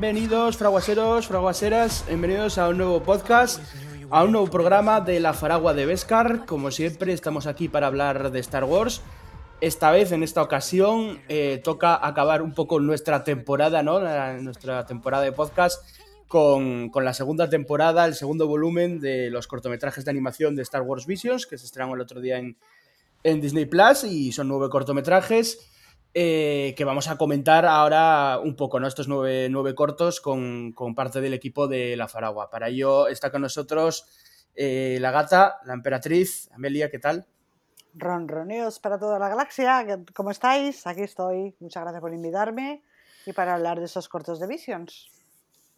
Bienvenidos, fraguaseros, fraguaseras, bienvenidos a un nuevo podcast, a un nuevo programa de la Faragua de Vescar. Como siempre, estamos aquí para hablar de Star Wars. Esta vez, en esta ocasión, eh, toca acabar un poco nuestra temporada, ¿no? nuestra temporada de podcast con, la segunda temporada, el segundo volumen de los cortometrajes de animación de Star Wars Visions, que se estrenaron el otro día en, en Disney Plus y son nueve cortometrajes. Eh, que vamos a comentar ahora un poco, ¿no? Estos nueve, nueve cortos con, parte del equipo de La Faragua. Para ello está con nosotros eh, la gata, la emperatriz. Amelia, ¿qué tal? Ronroneos para toda la galaxia. ¿Cómo estáis? Aquí estoy. Muchas gracias por invitarme y para hablar de esos cortos de Visions.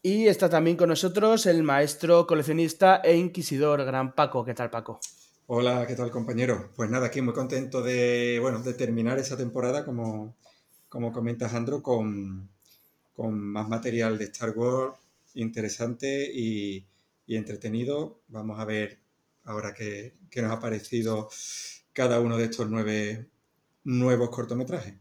Y está también con nosotros el maestro coleccionista e inquisidor, Gran Paco. ¿Qué tal, Paco? Hola, ¿qué tal compañero? Pues nada, aquí muy contento de, bueno, de terminar esa temporada, como, como comenta Jandro, con, más material de Star Wars interesante y, entretenido. Vamos a ver ahora qué, nos ha parecido cada uno de estos nueve nuevos cortometrajes.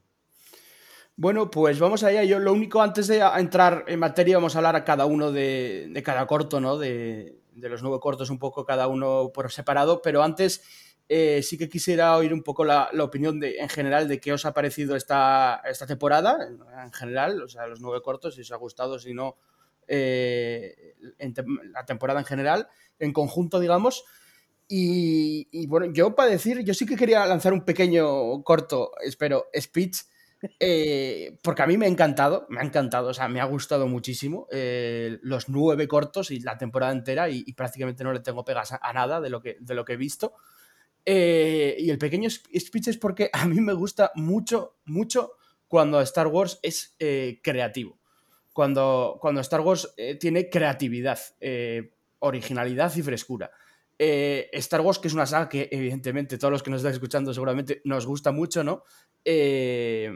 Bueno, pues vamos allá. Yo lo único, antes de entrar en materia, vamos a hablar a cada uno de, de cada corto, ¿no? De, de los nueve cortos un poco cada uno por separado, pero antes eh, sí que quisiera oír un poco la, opinión de, en general de qué os ha parecido esta, esta temporada, en general, o sea, los nueve cortos, si os ha gustado, si no, eh, la temporada en general, en conjunto, digamos. Y, bueno, yo para decir, yo sí que quería lanzar un pequeño corto, espero, speech eh, porque a mí me ha encantado, me ha encantado, o sea, me ha gustado muchísimo eh, los nueve cortos y la temporada entera y, prácticamente no le tengo pegas a, nada de lo que, de lo que he visto. Eh, y el pequeño speech es porque a mí me gusta mucho, mucho cuando Star Wars es creativo, cuando, cuando Star Wars tiene creatividad, originalidad y frescura. Star Wars, que es una saga que evidentemente todos los que nos están escuchando seguramente nos gusta mucho, ¿no? Eh,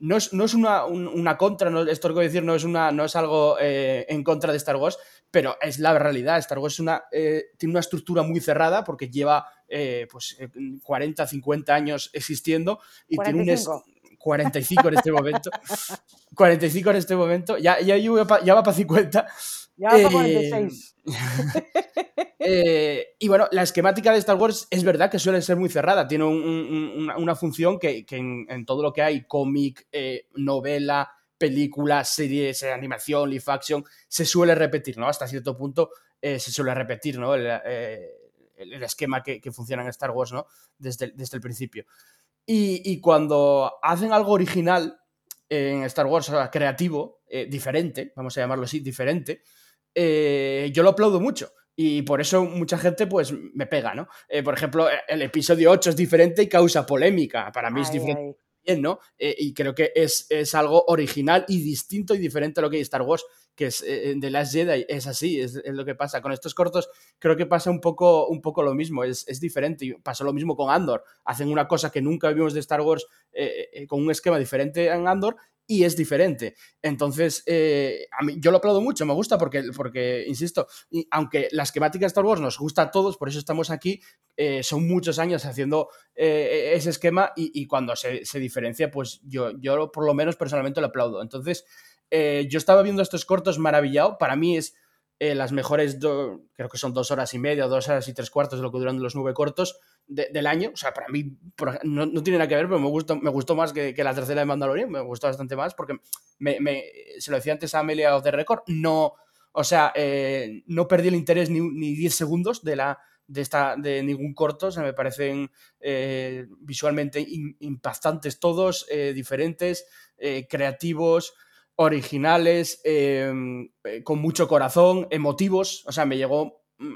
no es, una, contra, esto que voy a decir no es, una, no es algo eh, en contra de Star Wars, pero es la realidad. Star Wars una, eh, tiene una estructura muy cerrada porque lleva pues, 40, 50 años existiendo y tiene un... 45 en este momento. 45 en este momento. Ya, ya, ya va para 50. Ya va para 46. Eh, y bueno, la esquemática de Star Wars es verdad que suele ser muy cerrada. Tiene una, función que, en, todo lo que hay, cómic, eh, novela, película, series, animación, live action, se suele repetir, ¿no? Hasta cierto punto se suele repetir, ¿no? El, esquema que, funciona en Star Wars, ¿no? Desde, desde el principio. Y, cuando hacen algo original en Star Wars, o sea, creativo, eh, diferente, vamos a llamarlo así, diferente, yo lo aplaudo mucho. Y por eso mucha gente pues me pega, ¿no? Eh, por ejemplo, el episodio 8 es diferente y causa polémica. Para mí es diferente. ¿no? Eh, y creo que es, algo original y distinto y diferente a lo que hay Star Wars, que es de The Last Jedi, es así, es, lo que pasa. Con estos cortos creo que pasa un poco, un poco lo mismo, es, diferente. Y pasa lo mismo con Andor. Hacen una cosa que nunca vimos de Star Wars eh, con un esquema diferente en Andor y es diferente. Entonces, eh, a mí, yo lo aplaudo mucho, me gusta porque, porque insisto, y aunque la esquemática de Star Wars nos gusta a todos, por eso estamos aquí, eh, son muchos años haciendo eh, ese esquema y, cuando se, diferencia, pues yo, yo por lo menos personalmente lo aplaudo. Entonces, yo estaba viendo estos cortos maravillado, para mí es... las mejores, creo que son dos horas y media, dos horas y tres cuartos de lo que duran los nueve cortos, del año. O sea, para mí no, tiene nada que ver, pero me gustó, me gustó más que, la tercera de Mandalorian. Me gustó bastante más porque me, se lo decía antes a Amelia the Record. No, o sea, eh, no perdí el interés ni, ni 10 segundos de la de, esta, de ningún corto, o sea, me parecen eh, visualmente impactantes todos, eh, diferentes, creativos, originales, con mucho corazón, emotivos, o sea, me llegó Mm,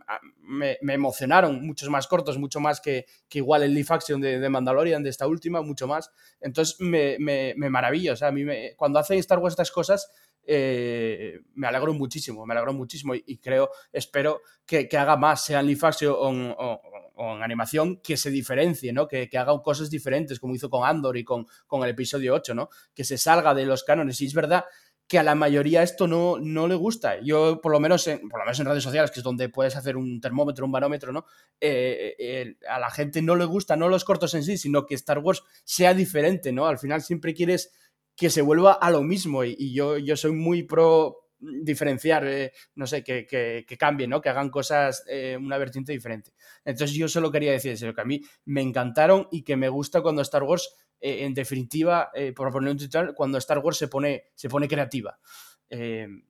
me, emocionaron muchos más cortos, mucho más que, igual el live action de, Mandalorian, de esta última, mucho más. Entonces me, me, maravilla, o sea, a mí cuando hace Star Wars estas cosas, eh, me alegro muchísimo, me alegro muchísimo y, creo, espero que, haga más, sea en live action o, en animación, que se diferencie, ¿no? Que, que, haga cosas diferentes, como hizo con Andor y con, con el episodio 8, ¿no? Que se salga de los cánones. Y es verdad que a la mayoría esto no, no le gusta. Yo, por lo, menos en, por lo menos en redes sociales, que es donde puedes hacer un termómetro, un barómetro, ¿no? Eh, eh, a la gente no le gusta, no los cortos en sí, sino que Star Wars sea diferente, ¿no? Al final siempre quieres que se vuelva a lo mismo. Y, yo, yo soy muy pro diferenciar, eh, no sé, que, que, cambien, ¿no? Que hagan cosas, eh, una vertiente diferente. Entonces yo solo quería decir eso, que a mí me encantaron y que me gusta cuando Star Wars, eh, en definitiva, por poner un titular, cuando Star Wars se pone, se pone creativa.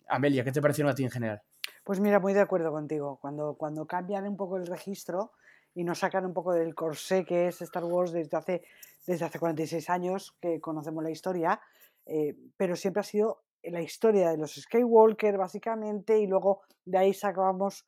Amelia, ¿qué te parecieron a ti en general? Pues mira, muy de acuerdo contigo. Cuando, cuando cambian un poco el registro y nos sacan un poco del corsé que es Star Wars desde hace, desde hace 46 años que conocemos la historia, pero siempre ha sido la historia de los Skywalker, básicamente, y luego de ahí sacábamos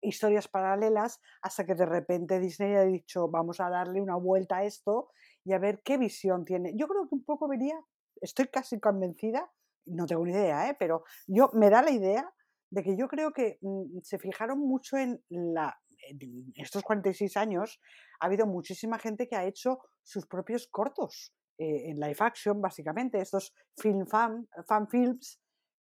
historias paralelas hasta que de repente Disney ha dicho vamos a darle una vuelta a esto y a ver qué visión tiene. Yo creo que un poco venía, estoy casi convencida, no tengo ni idea, ¿eh? pero yo me da la idea de que yo creo que mm, se fijaron mucho en la en estos 46 años ha habido muchísima gente que ha hecho sus propios cortos eh, en live action, básicamente, estos film fan, fan films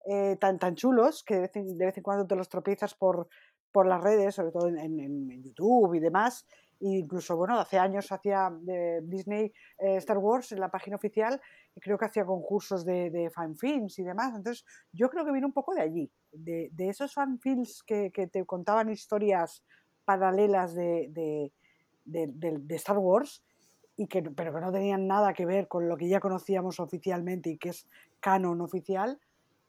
eh, tan, tan chulos que de vez, en, cuando te los tropiezas por, por las redes, sobre todo en, YouTube y demás. E incluso, bueno, hace años hacía de Disney eh, Star Wars en la página oficial, y creo que hacía concursos de, de, fan films y demás. Entonces, yo creo que viene un poco de allí, de, de esos fan films que, que, te contaban historias paralelas de, de, de Star Wars y que, pero que no tenían nada que ver con lo que ya conocíamos oficialmente y que es canon oficial,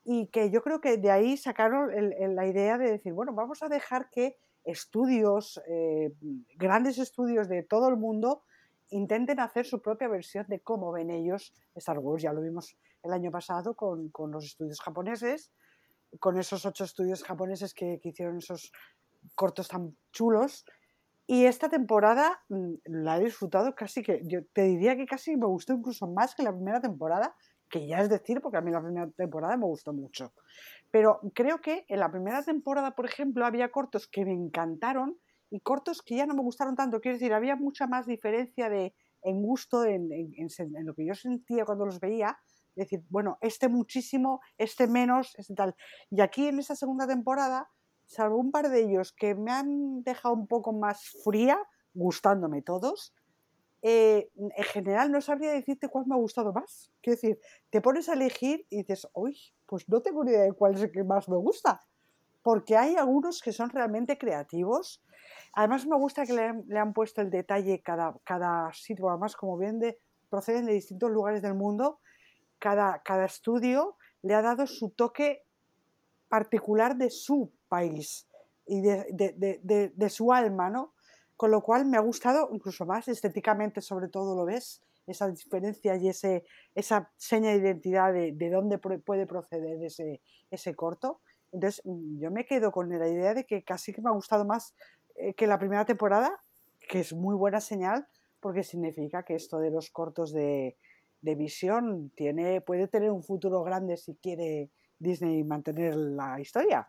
y que yo creo que de ahí sacaron la idea de decir, bueno, vamos a dejar que estudios, eh, grandes estudios de todo el mundo, intenten hacer su propia versión de cómo ven ellos Star Wars. Ya lo vimos el año pasado con, con los estudios japoneses, con esos ocho estudios japoneses que, que hicieron esos cortos tan chulos y esta temporada mm, la he disfrutado casi que, yo te diría que casi me gustó incluso más que la primera temporada, que ya es decir, porque a mí la primera temporada me gustó mucho. Pero creo que en la primera temporada, por ejemplo, había cortos que me encantaron y cortos que ya no me gustaron tanto. Quiero decir, había mucha más diferencia de, en gusto en, lo que yo sentía cuando los veía. Decir, bueno, este muchísimo, este menos, este tal. Y aquí en esa segunda temporada salvo un par de ellos que me han dejado un poco más fría, gustándome todos, eh, en general no sabría decirte cuál me ha gustado más. Quiero decir, te pones a elegir y dices, uy, pues no tengo ni idea de cuál es el que más me gusta. Porque hay algunos que son realmente creativos. Además me gusta que le, han puesto el detalle cada, cada sitio, además como bien de, proceden de distintos lugares del mundo, cada, cada estudio le ha dado su toque particular de su país y de, su alma, ¿no? Con lo cual me ha gustado incluso más, estéticamente sobre todo lo ves, esa diferencia y ese, esa seña de identidad de, dónde puede proceder ese, ese corto. Entonces mm, yo me quedo con la idea de que casi que me ha gustado más eh, que la primera temporada, que es muy buena señal, porque significa que esto de los cortos de, de visión tiene, puede tener un futuro grande si quiere Disney mantener la historia.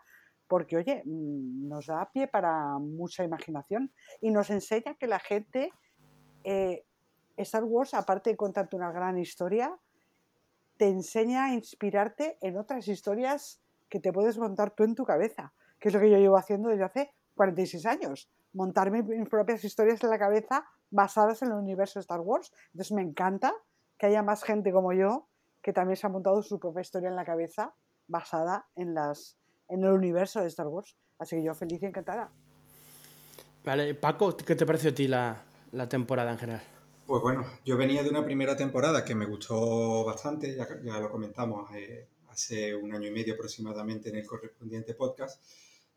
Porque, oye, mm, nos da pie para mucha imaginación y nos enseña que la gente, eh, Star Wars, aparte de contarte una gran historia, te enseña a inspirarte en otras historias que te puedes montar tú en tu cabeza, que es lo que yo llevo haciendo desde hace 46 años, montarme mis propias historias en la cabeza basadas en el universo Star Wars. Entonces me encanta que haya más gente como yo que también se ha montado su propia historia en la cabeza basada en, las, en el universo de Star Wars. Así que yo feliz y encantada. Vale, Paco, ¿qué te pareció a ti la, temporada en general? Pues bueno, yo venía de una primera temporada que me gustó bastante, ya, ya lo comentamos eh, hace un año y medio aproximadamente en el correspondiente podcast.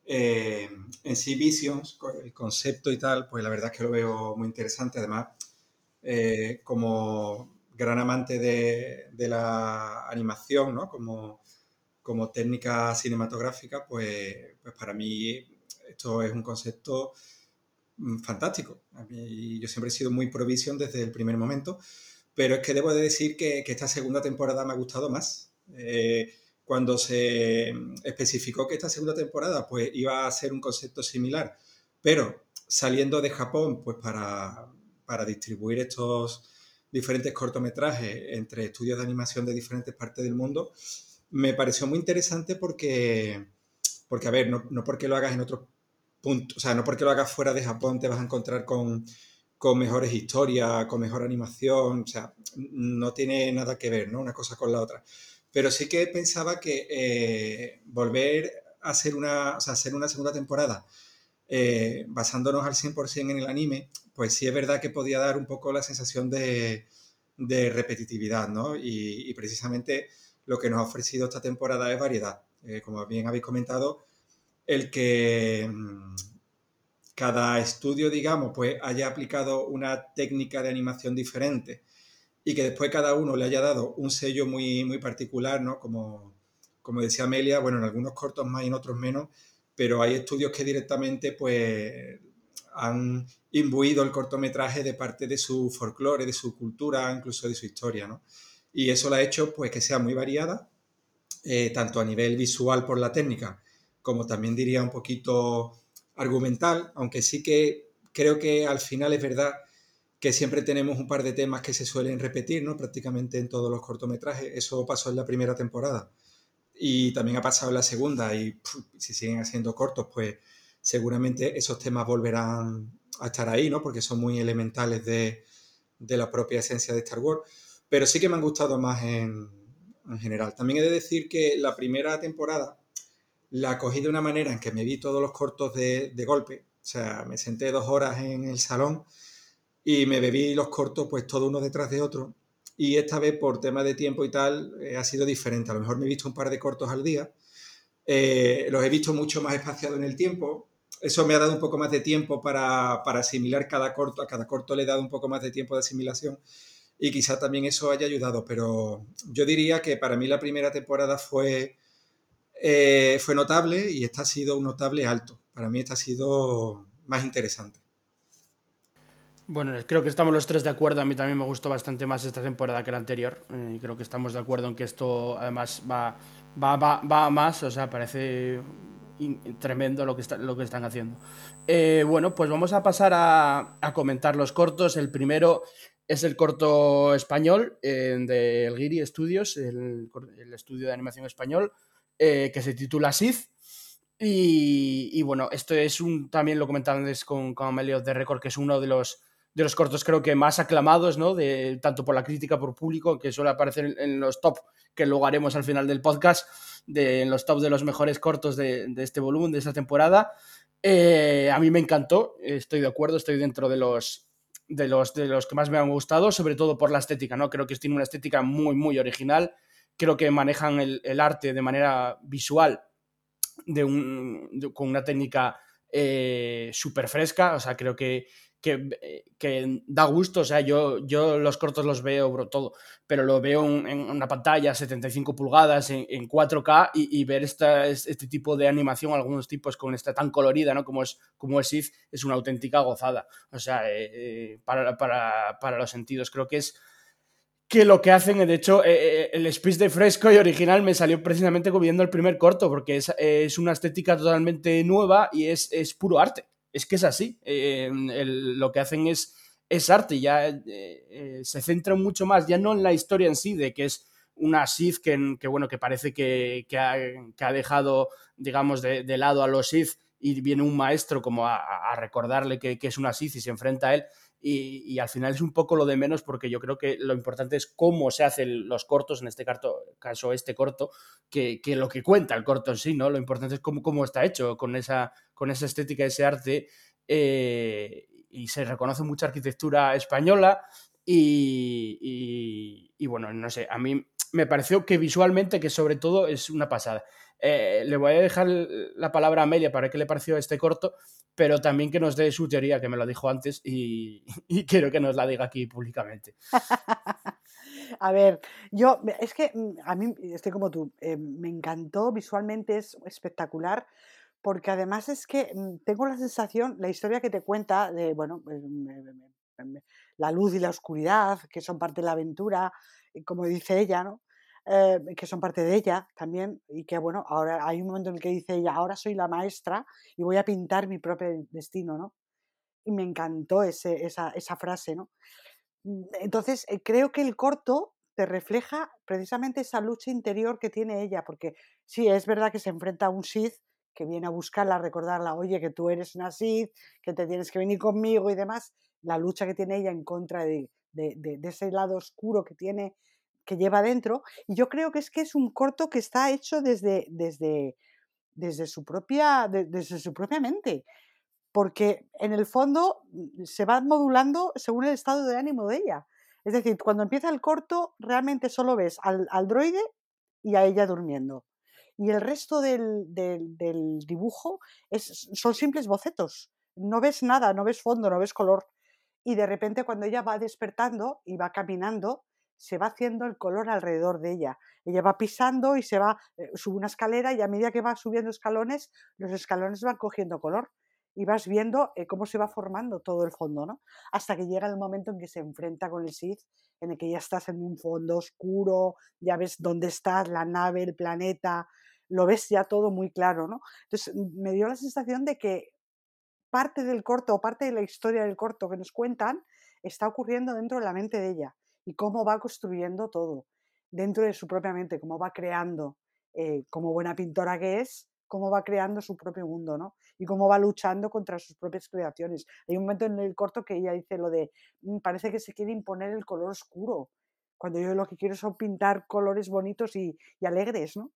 Eh, en sí, Visions, el concepto y tal, pues la verdad es que lo veo muy interesante. Además, eh, como gran amante de, de, la animación, ¿no? Como como técnica cinematográfica, pues, pues para mí esto es un concepto mm, fantástico. yo siempre he sido muy provisión desde el primer momento, pero es que debo de decir que, esta segunda temporada me ha gustado más. Eh, cuando se especificó que esta segunda temporada pues, iba a ser un concepto similar, pero saliendo de Japón pues, para, para distribuir estos diferentes cortometrajes entre estudios de animación de diferentes partes del mundo, me pareció muy interesante porque, porque a ver, no, no, porque lo hagas en otro punto, o sea, no porque lo hagas fuera de Japón te vas a encontrar con, con mejores historias, con mejor animación, o sea, no tiene nada que ver, ¿no? Una cosa con la otra. Pero sí que pensaba que eh, volver a hacer una, o sea, hacer una segunda temporada eh, basándonos al 100% en el anime, pues sí es verdad que podía dar un poco la sensación de, repetitividad, ¿no? Y, precisamente lo que nos ha ofrecido esta temporada es variedad. Eh, como bien habéis comentado, el que mm, cada estudio, digamos, pues haya aplicado una técnica de animación diferente y que después cada uno le haya dado un sello muy, muy particular, ¿no? Como, como decía Amelia, bueno, en algunos cortos más y en otros menos, pero hay estudios que directamente, pues, han imbuido el cortometraje de parte de su folclore, de su cultura, incluso de su historia, ¿no? Y eso lo ha hecho, pues, que sea muy variada, eh, tanto a nivel visual por la técnica, como también diría un poquito argumental, aunque sí que creo que al final es verdad que siempre tenemos un par de temas que se suelen repetir, ¿no? Prácticamente en todos los cortometrajes. Eso pasó en la primera temporada y también ha pasado en la segunda y si siguen haciendo cortos, pues seguramente esos temas volverán a estar ahí, ¿no? Porque son muy elementales de, de la propia esencia de Star Wars. Pero sí que me han gustado más en, en general. También he de decir que la primera temporada la cogí de una manera en que me vi todos los cortos de, golpe. O sea, me senté dos horas en el salón y me bebí los cortos pues todo uno detrás de otro. Y esta vez por tema de tiempo y tal eh, ha sido diferente. A lo mejor me he visto un par de cortos al día. Eh, los he visto mucho más espaciados en el tiempo. Eso me ha dado un poco más de tiempo para, para, asimilar cada corto. A cada corto le he dado un poco más de tiempo de asimilación. Y quizá también eso haya ayudado. Pero yo diría que para mí la primera temporada fue eh, fue notable y esta ha sido un notable alto. Para mí esta ha sido más interesante. Bueno, creo que estamos los tres de acuerdo. A mí también me gustó bastante más esta temporada que la anterior. Eh, creo que estamos de acuerdo en que esto además va, va, va, a más. O sea, parece tremendo lo que, lo que están haciendo. Eh, bueno, pues vamos a pasar a, comentar los cortos. El primero es el corto español de El Guiri Studios, el, estudio de animación español. Eh, que se titula Sith. Y, bueno, esto es un, también lo comentaba antes con, con Amelio de Record, que es uno de los, de los cortos creo que más aclamados, ¿no? De, tanto por la crítica, por público, que suele aparecer en, los top, que luego haremos al final del podcast, de, en los top de los mejores cortos de, este volumen, de esta temporada. Eh, a mí me encantó, estoy de acuerdo, estoy dentro de los, de los, de los que más me han gustado, sobre todo por la estética, ¿no? Creo que tiene una estética muy, muy original creo que manejan el, arte de manera visual de un, con una técnica eh, súper fresca, o sea, creo que, que, da gusto, o sea, yo, yo los cortos los veo, bro, todo, pero lo veo en, una pantalla 75 pulgadas, en, 4K, y, ver esta, este tipo de animación, algunos tipos con esta tan colorida, ¿no? Como es, como es es una auténtica gozada, o sea, eh, eh, para, para, para los sentidos, creo que es que lo que hacen, de hecho, eh, eh, el speech de fresco y original me salió precisamente viendo el primer corto, porque es, es una estética totalmente nueva y es, es, puro arte. Es que es así. Eh, lo que hacen es, es arte, ya se centra mucho más, ya no en la historia en sí, de que es una Sith que, que bueno, que parece que, que, ha, que, ha, dejado, digamos, de, lado a los Sith y viene un maestro como a, recordarle que, es una Sith y se enfrenta a él y, al final es un poco lo de menos porque yo creo que lo importante es cómo se hacen los cortos, en este caso este corto, que, lo que cuenta el corto en sí, ¿no? Lo importante es cómo, cómo está hecho, con esa, con esa estética, ese arte, eh, y se reconoce mucha arquitectura española y, bueno, no sé, a mí me pareció que visualmente, que sobre todo es una pasada. Eh, le voy a dejar la palabra a Amelia para qué le pareció este corto, pero también que nos dé su teoría, que me lo dijo antes, y, quiero que nos la diga aquí públicamente. A ver, yo, es que mm, a mí, estoy como tú, eh, me encantó, visualmente es espectacular, porque además es que mm, tengo la sensación, la historia que te cuenta de, bueno, pues, la luz y la oscuridad, que son parte de la aventura, como dice ella, ¿no? Eh, que son parte de ella también, y que bueno, ahora hay un momento en el que dice ella, ahora soy la maestra y voy a pintar mi propio destino, ¿no? Y me encantó ese, esa, esa, frase, ¿no? Mm, entonces, eh, creo que el corto te refleja precisamente esa lucha interior que tiene ella, porque sí, es verdad que se enfrenta a un Sith que viene a buscarla, a recordarla, oye, que tú eres Sith, que te tienes que venir conmigo y demás, la lucha que tiene ella en contra de, ese lado oscuro que tiene, que lleva dentro. Y yo creo que es que es un corto que está hecho desde, desde, desde, su, propia, desde su propia mente. Porque en el fondo mm, se va modulando según el estado de ánimo de ella. Es decir, cuando empieza el corto, realmente solo ves al, al droide y a ella durmiendo. Y el resto del, dibujo es, son simples bocetos. No ves nada, no ves fondo, no ves color. Y de repente cuando ella va despertando y va caminando, se va haciendo el color alrededor de ella. Ella va pisando y se va, eh, sube una escalera y a medida que va subiendo escalones, los escalones van cogiendo color y vas viendo eh, cómo se va formando todo el fondo, ¿no? Hasta que llega el momento en que se enfrenta con el Sith, en el que ya estás en un fondo oscuro, ya ves dónde estás, la nave, el planeta, lo ves ya todo muy claro, ¿no? Entonces me dio la sensación de que parte del corto o parte de la historia del corto que nos cuentan está ocurriendo dentro de la mente de ella y cómo va construyendo todo dentro de su propia mente, cómo va creando, eh, como buena pintora que es, cómo va creando su propio mundo, ¿no? Y cómo va luchando contra sus propias creaciones. Hay un momento en el corto que ella dice lo de, mm, parece que se quiere imponer el color oscuro, cuando yo lo que quiero son pintar colores bonitos y, alegres, ¿no?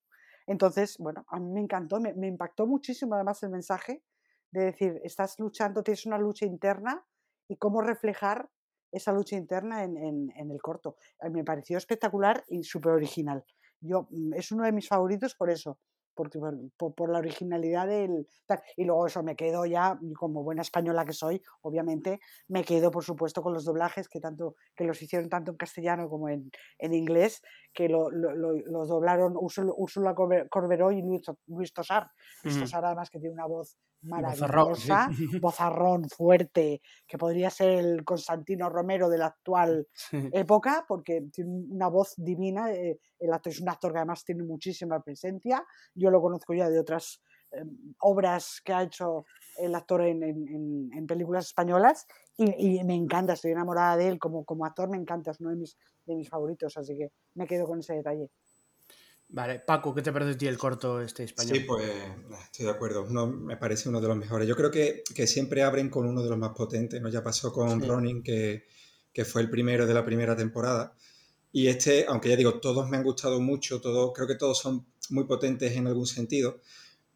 Entonces, bueno, a mí me encantó, me, impactó muchísimo además el mensaje de decir, estás luchando, tienes una lucha interna y cómo reflejar esa lucha interna en, en el corto. Me pareció espectacular y súper original. Yo, mm, es uno de mis favoritos por eso, por, por, la originalidad del... Y luego eso me quedo ya, como buena española que soy, obviamente, me quedo por supuesto con los doblajes que, tanto, que los hicieron tanto en castellano como en, en inglés, que lo, lo, los doblaron Úrsula Corberó y Luis, Luis Tosar. Luis Tosar además que tiene una voz maravillosa, bozarrón, fuerte, que podría ser el Constantino Romero de la actual época, porque tiene una voz divina. Eh, el actor es un actor que además tiene muchísima presencia. Yo lo conozco ya de otras eh, obras que ha hecho el actor en, en, películas españolas y, me encanta, estoy enamorada de él como, como actor, me encanta, es uno de mis, de mis favoritos, así que me quedo con ese detalle. Vale, Paco, ¿qué te parece a ti el corto este español? Sí, pues estoy de acuerdo. me parece uno de los mejores. Yo creo que, siempre abren con uno de los más potentes. ¿no? Ya pasó con Ronin, que, fue el primero de la primera temporada. Y este, aunque ya digo, todos me han gustado mucho, todos, creo que todos son muy potentes en algún sentido.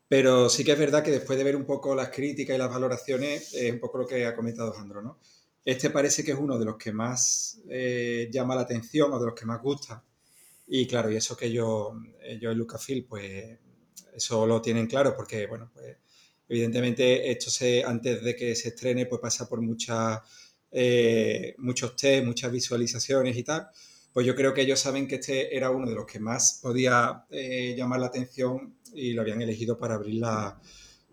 Pero sí que es verdad que después de ver un poco las críticas y las valoraciones, es un poco lo que ha comentado Jandro, ¿no? Este parece que es uno de los que más eh, llama la atención o de los que más gusta y claro, y eso que yo, yo en Lucasfilm, pues eso lo tienen claro porque, bueno, pues evidentemente esto se, antes de que se estrene, pues pasa por muchas, eh, muchos test, muchas visualizaciones y tal. Pues yo creo que ellos saben que este era uno de los que más podía eh, llamar la atención y lo habían elegido para abrir la,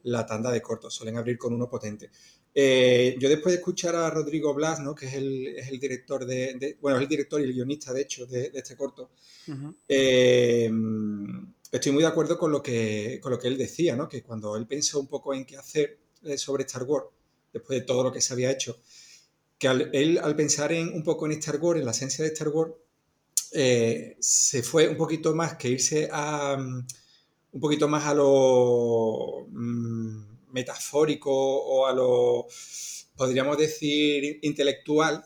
la tanda de cortos. Suelen abrir con uno potente. Eh, yo después de escuchar a Rodrigo Blas, ¿no? que es el, es el director de, bueno, es el director y el guionista, de hecho, de, este corto, eh, estoy muy de acuerdo con lo que, con lo que él decía, ¿no? que cuando él pensó un poco en qué hacer eh, sobre Star Wars, después de todo lo que se había hecho, que él al pensar en, un poco en Star Wars, en la esencia de Star Wars, se fue un poquito más que irse a un poquito más a lo... Mm, metafórico o a lo, podríamos decir, intelectual,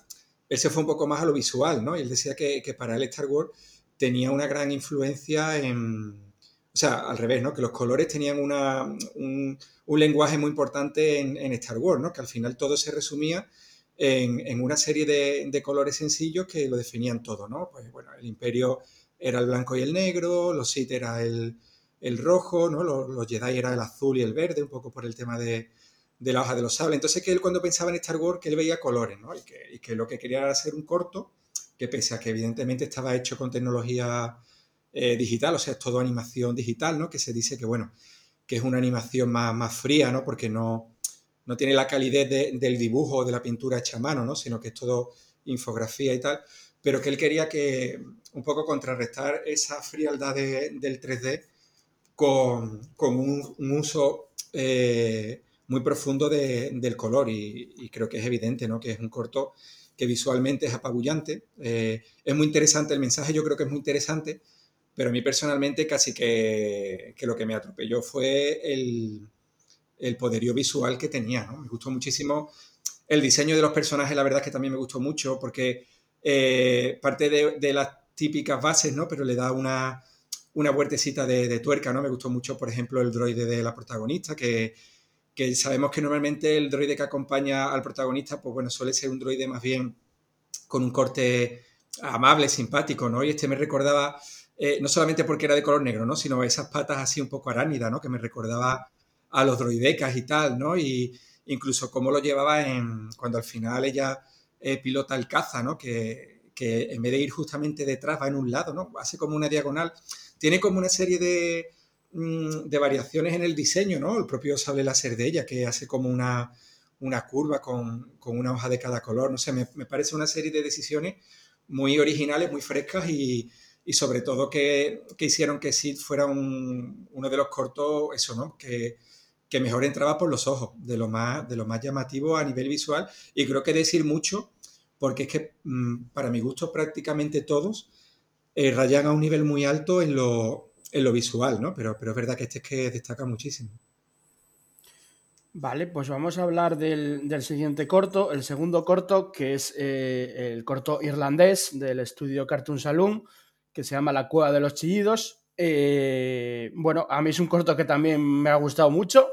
él se fue un poco más a lo visual, ¿no? Y él decía que, para él Star Wars tenía una gran influencia en, o sea, al revés, ¿no? Que los colores tenían una, un, lenguaje muy importante en, Star Wars, ¿no? Que al final todo se resumía en, una serie de, colores sencillos que lo definían todo, ¿no? Pues bueno, el imperio era el blanco y el negro, los Sith era el, el rojo, ¿no? Los, Jedi era el azul y el verde, un poco por el tema de, la hoja de los sables. Entonces que él cuando pensaba en Star Wars, que él veía colores, ¿no? Y que, lo que quería era hacer un corto, que pese a que evidentemente estaba hecho con tecnología eh, digital, o sea, es todo animación digital, ¿no? Que se dice que, bueno, que es una animación más, fría, ¿no? Porque no, no tiene la calidez del dibujo o de la pintura hecha a mano, ¿no? Sino que es todo infografía y tal. Pero que él quería que un poco contrarrestar esa frialdad del 3D con, un, uso eh, muy profundo del color y, creo que es evidente ¿no? que es un corto que visualmente es apabullante. Eh, es muy interesante el mensaje, yo creo que es muy interesante, pero a mí personalmente casi que, lo que me atropelló fue el, poderío visual que tenía. Me gustó muchísimo El diseño de los personajes, la verdad es que también me gustó mucho porque eh, parte de, las típicas bases, ¿no? Pero le da una, una vueltecita de, tuerca, ¿no? Me gustó mucho, por ejemplo, el droide de la protagonista, que, sabemos que normalmente el droide que acompaña al protagonista, pues bueno, suele ser un droide más bien con un corte amable, simpático, ¿no? Y este me recordaba, eh, no solamente porque era de color negro, ¿no? Sino esas patas así un poco aránidas, ¿no? Que me recordaba a los droidecas y tal, ¿no? Y incluso cómo lo llevaba cuando al final ella eh, pilota el caza, ¿no? Que, en vez de ir justamente detrás va en un lado, ¿no? Hace como una diagonal. Tiene como una serie de, mm, de variaciones en el diseño, ¿no? El propio sable láser de ella, que hace como una, una curva con, con, una hoja de cada color. No sé, me, parece una serie de decisiones muy originales, muy frescas y, y sobre todo que, que, hicieron que Sid fuera un, uno de los cortos, eso, ¿no? Que, que mejor entraba por los ojos, de lo, más, de lo más llamativo a nivel visual. Y creo que decir mucho, porque es que mm, para mi gusto prácticamente todos eh, rayan a un nivel muy alto en lo, en lo visual, ¿no? Pero, pero es verdad que este es que destaca muchísimo. Vale, pues vamos a hablar del, del siguiente corto, el segundo corto, que es eh, el corto irlandés del estudio Cartoon Saloon, que se llama La Cueva de los Chillidos. Eh, bueno, a mí es un corto que también me ha gustado mucho.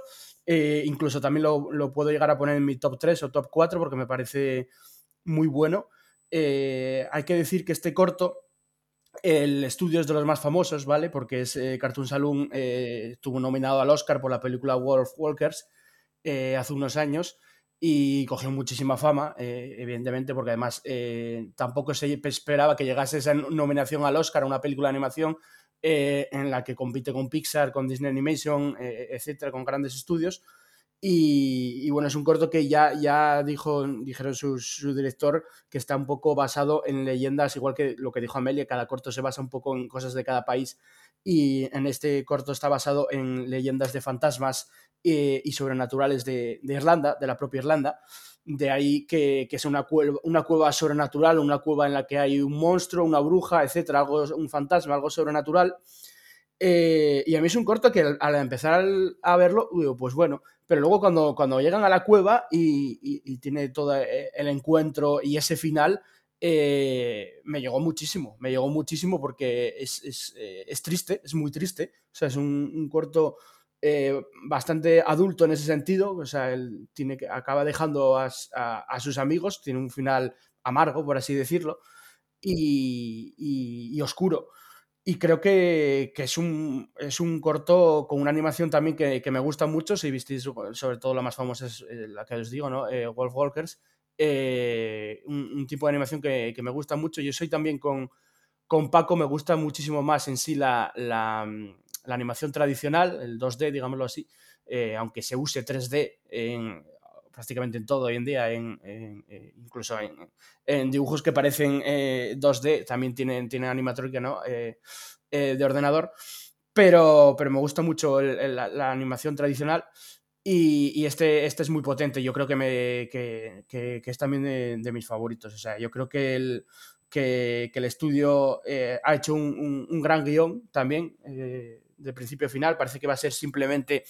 Incluso también lo, puedo llegar a poner en mi top 3 o top 4 porque me parece muy bueno. Eh, hay que decir que este corto, el estudio es de los más famosos, ¿vale? Porque es Cartoon Saloon, estuvo nominado al Oscar por la película Wolf Walkers hace unos años y cogió muchísima fama, evidentemente, porque además tampoco se esperaba que llegase esa nominación al Oscar a una película de animación eh, en la que compite con Pixar, con Disney Animation, eh, etcétera, con grandes estudios. Y, bueno, es un corto que ya, ya dijo, dijeron su, director que está un poco basado en leyendas, igual que lo que dijo Amelia, cada corto se basa un poco en cosas de cada país. Y en este corto está basado en leyendas de fantasmas eh, y sobrenaturales de, de Irlanda, de la propia Irlanda. De ahí que, que es una cueva, una cueva sobrenatural, una cueva en la que hay un monstruo, una bruja, etcétera, algo, un fantasma, algo sobrenatural. Eh, y a mí es un corto que al, empezar a verlo, digo, pues bueno, pero luego cuando, cuando llegan a la cueva y, tiene todo eh, el encuentro y ese final, eh, me llegó muchísimo, me llegó muchísimo porque es, es, es triste, es muy triste, o sea, es un, un corto eh, bastante adulto en ese sentido, o sea, él tiene que, acaba dejando a, sus amigos, tiene un final amargo, por así decirlo, y, oscuro. Y creo que, es, un, es un corto con una animación también que, me gusta mucho. Si visteis, sobre todo la más famosa es eh, la que os digo, ¿no? Eh, Wolf Walkers. un, tipo de animación que, me gusta mucho. Yo soy también con, con Paco, me gusta muchísimo más en sí la, la animación tradicional, el 2D, digámoslo así, eh, aunque se use 3D en, prácticamente en todo hoy en día, en, eh, incluso en, dibujos que parecen 2D, eh, también tienen, tienen animatrónica ¿no? de ordenador, pero, pero me gusta mucho la, animación tradicional. Y, este, este es muy potente, yo creo que, me, que, es también de, mis favoritos. O sea, yo creo que el, que, el estudio ha hecho un, un, gran guion también de principio a final, parece que va a ser simplemente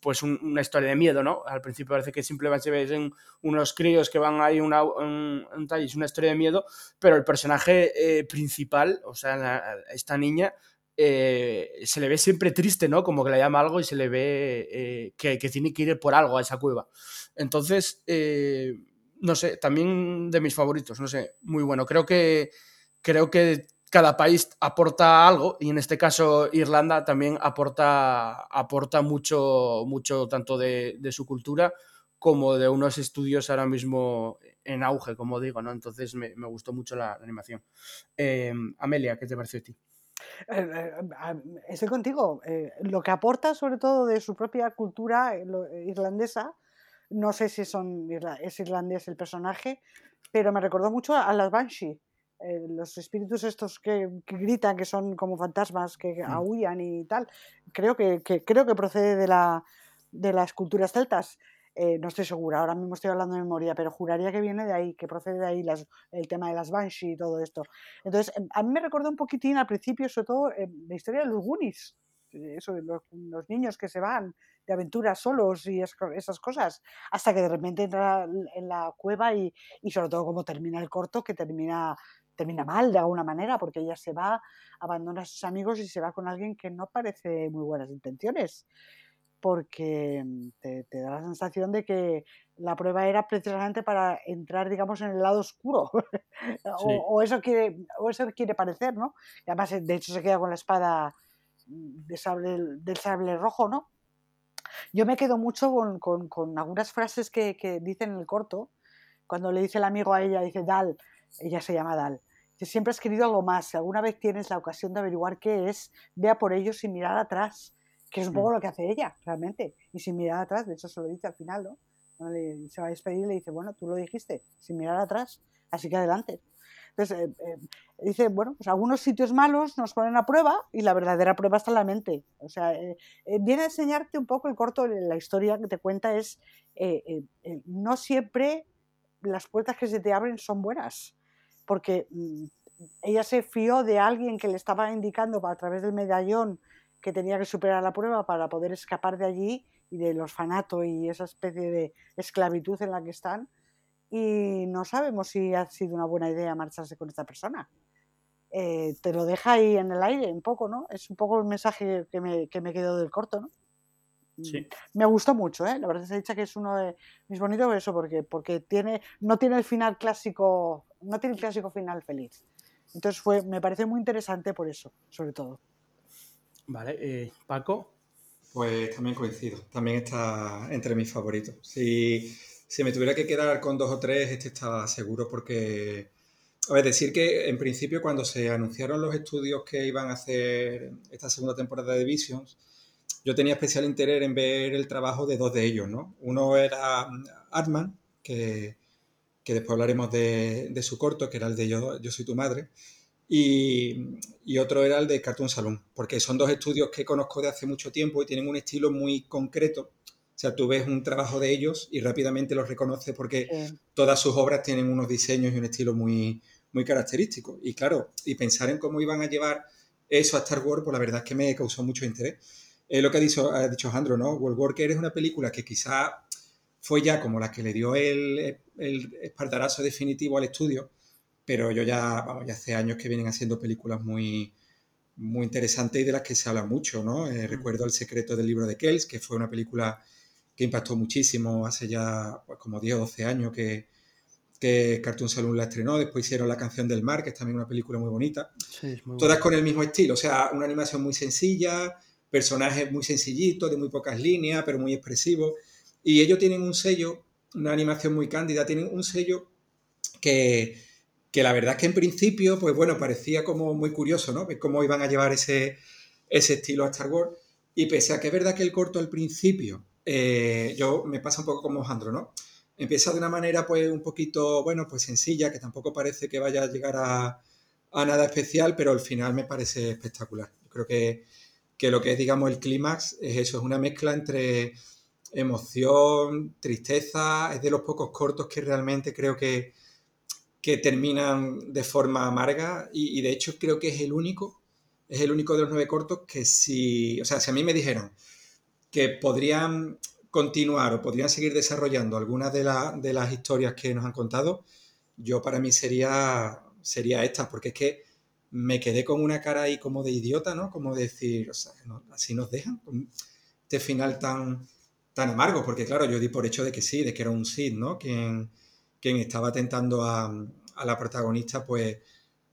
pues una historia de miedo, ¿no? Al principio parece que simplemente ven unos críos que van ahí una, un, un es una historia de miedo, pero el personaje eh, principal, o sea, esta niña, eh, se le ve siempre triste, ¿no? Como que le llama algo y se le ve eh, que, que, tiene que ir por algo a esa cueva. Entonces, no sé, también de mis favoritos, no sé, muy bueno. Creo que, creo que cada país aporta algo y en este caso Irlanda también aporta, aporta mucho, mucho tanto de, su cultura como de unos estudios ahora mismo en auge, como digo, ¿no? Entonces me, gustó mucho la, animación. Eh, Amelia, ¿qué te pareció a ti? Eh, eh, estoy contigo. lo que aporta sobre todo de su propia cultura irlandesa, no sé si son, es irlandés el personaje, pero me recordó mucho a las Banshee eh, los espíritus estos que, gritan, que son como fantasmas, que aullan y tal, creo que, creo que procede de, la, de las culturas celtas. Eh, no estoy segura, ahora mismo estoy hablando de memoria, pero juraría que viene de ahí, que procede de ahí el tema de las Banshee y todo esto. Entonces, em, a mí me recordó un poquitín al principio, sobre todo, em, la historia de los Goonies. eso, los, los niños que se van de aventuras solos y esas cosas, hasta que de repente entra en la cueva y, y sobre todo como termina el corto, que termina termina mal de alguna manera, porque ella se va, abandona a sus amigos y se va con alguien que no parece muy buenas intenciones, porque mm, te, da la sensación de que la prueba era precisamente para entrar, digamos, en el lado oscuro, o, eso quiere, o eso quiere parecer, ¿no? Y además, de hecho, se queda con la espada mm, de sable, del sable rojo, ¿no? Yo me quedo mucho con, con, algunas frases que, que dicen en el corto, cuando le dice el amigo a ella, dice Dal, ella se llama Dal, si siempre has querido algo más, si alguna vez tienes la ocasión de averiguar qué es, vea por ello sin mirar atrás, que es un poco mm. lo que hace ella, realmente, y sin mirar atrás, de hecho se lo dice al final, ¿no? se va a despedir y le dice, bueno, tú lo dijiste, sin mirar atrás, así que adelante. Entonces, eh, eh, dice, bueno, pues algunos sitios malos nos ponen a prueba y la verdadera prueba está en la mente. O sea, eh, viene a enseñarte un poco el corto, la historia que te cuenta es, no siempre las puertas que se te abren son buenas porque mm, ella se fió de alguien que le estaba indicando a través del medallón que tenía que superar la prueba para poder escapar de allí y del orfanato y esa especie de esclavitud en la que están. Y no sabemos si ha sido una buena idea marcharse con esta persona. Eh, te lo deja ahí en el aire un poco, ¿no? Es un poco el mensaje que me, que me quedó del corto, ¿no? Sí. Me gustó mucho, ¿eh? La verdad se ha dicho que es uno de mis bonitos eso, porque, porque tiene, no tiene el final clásico no tiene el clásico final feliz. Entonces fue, me parece muy interesante por eso, sobre todo. Vale, eh, Paco. Pues también coincido, también está entre mis favoritos. Si, si me tuviera que quedar con dos o tres, este estaba seguro porque, a ver, decir que en principio cuando se anunciaron los estudios que iban a hacer esta segunda temporada de Visions, yo tenía especial interés en ver el trabajo de dos de ellos, ¿no? Uno era Artman, que, que después hablaremos de, su corto, que era el de Yo, Yo soy tu madre, y, otro era el de Cartoon Saloon, porque son dos estudios que conozco de hace mucho tiempo y tienen un estilo muy concreto. O sea, tú ves un trabajo de ellos y rápidamente los reconoces porque todas sus obras tienen unos diseños y un estilo muy, muy característico. Y claro, y pensar en cómo iban a llevar eso a Star Wars, pues la verdad es que me causó mucho interés. Es lo que ha dicho, ha dicho Jandro, ¿no? World Walker es una película que quizá fue ya como la que le dio el, el espartarazo definitivo al estudio, pero yo ya, vamos, ya hace años que vienen haciendo películas muy, muy interesantes y de las que se habla mucho, ¿no? Eh, mm. recuerdo El secreto del libro de Kells, que fue una película que impactó muchísimo hace ya pues, como 10 o 12 años que, que Cartoon Saloon la estrenó, después hicieron La canción del mar, que es también una película muy bonita, todas con el mismo estilo, o sea, una animación muy sencilla, personajes muy sencillitos, de muy pocas líneas, pero muy expresivos, y ellos tienen un sello, una animación muy cándida, tienen un sello que, la verdad es que en principio, pues bueno, parecía como muy curioso, ¿no? Cómo iban a llevar ese, ese estilo a Star Wars. Y pese a que es verdad que el corto al principio, eh, yo me pasa un poco como Jandro, ¿no? Empieza de una manera pues un poquito, bueno, pues sencilla, que tampoco parece que vaya a llegar a, nada especial, pero al final me parece espectacular. Creo que, que lo que es, digamos, el clímax es eso, es una mezcla entre emoción, tristeza, es de los pocos cortos que realmente creo que, que terminan de forma amarga y, de hecho creo que es el único, es el único de los nueve cortos que si, o sea, si a mí me dijeran que podrían continuar o podrían seguir desarrollando algunas de, de las historias que nos han contado, yo para mí sería, sería esta, porque es que me quedé con una cara ahí como de idiota, ¿no? Como decir, o sea, así nos dejan, este final tan, tan amargo, porque claro, yo di por hecho de que sí, de que era un Sid, ¿no? Quien, quien estaba tentando a, la protagonista, pues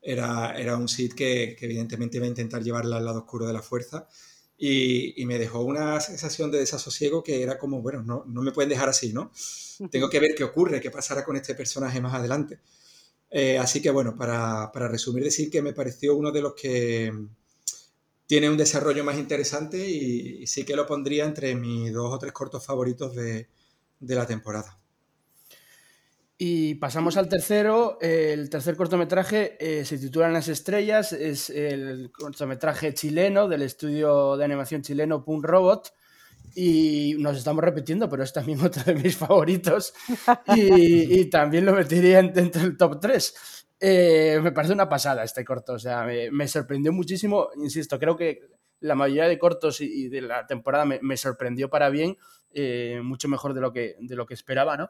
era, era un Sid que, evidentemente iba a intentar llevarla al lado oscuro de la fuerza. Y, me dejó una sensación de desasosiego que era como, bueno, no, no me pueden dejar así, ¿no? Tengo que ver qué ocurre, qué pasará con este personaje más adelante. Eh, así que bueno, para, para resumir, decir que me pareció uno de los que tiene un desarrollo más interesante y, sí que lo pondría entre mis dos o tres cortos favoritos de, la temporada. Y pasamos al tercero. El tercer cortometraje eh, se titula Las Estrellas. Es el cortometraje chileno del estudio de animación chileno Pun Robot. Y nos estamos repitiendo, pero es también otro de mis favoritos. Y, y también lo metería dentro del top 3. Eh, me parece una pasada este corto, o sea, me, sorprendió muchísimo, insisto, creo que la mayoría de cortos y, de la temporada me, sorprendió para bien, eh, mucho mejor de lo que, de lo que esperaba, ¿no?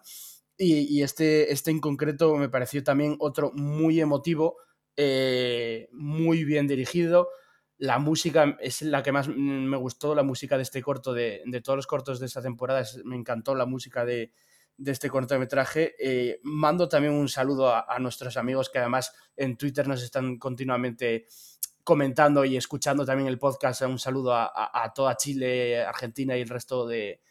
Y, este, este en concreto me pareció también otro muy emotivo, eh, muy bien dirigido. La música es la que más me gustó, la música de este corto, de, todos los cortos de esta temporada, me encantó la música de, este cortometraje. Eh, mando también un saludo a, nuestros amigos que además en Twitter nos están continuamente comentando y escuchando también el podcast. Un saludo a toda Chile, Argentina y el resto de,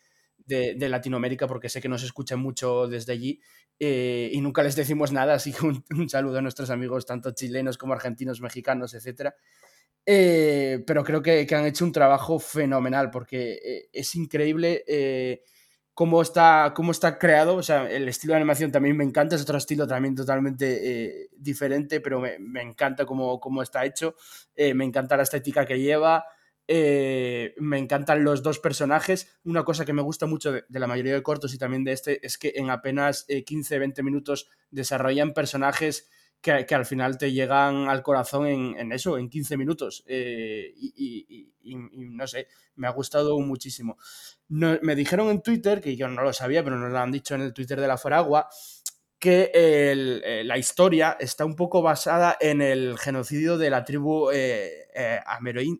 de, Latinoamérica porque sé que nos escuchan mucho desde allí eh, y nunca les decimos nada, así que un, saludo a nuestros amigos, tanto chilenos como argentinos, mexicanos, etc. Eh, pero creo que, han hecho un trabajo fenomenal porque eh, es increíble cómo, está, cómo está creado, o sea, el estilo de animación también me encanta, es otro estilo también totalmente diferente, pero me, me encanta cómo, cómo, está hecho, me encanta la estética que lleva. Eh, me encantan los dos personajes. Una cosa que me gusta mucho de, la mayoría de cortos y también de este es que en apenas 15-20 eh, minutos desarrollan personajes que, al final te llegan al corazón en, eso, en 15 minutos. Eh, y, no sé, me ha gustado muchísimo. me dijeron en Twitter, que yo no lo sabía, pero nos lo han dicho en el Twitter de la Foragua, que eh, la historia está un poco basada en el genocidio de la tribu eh, eh,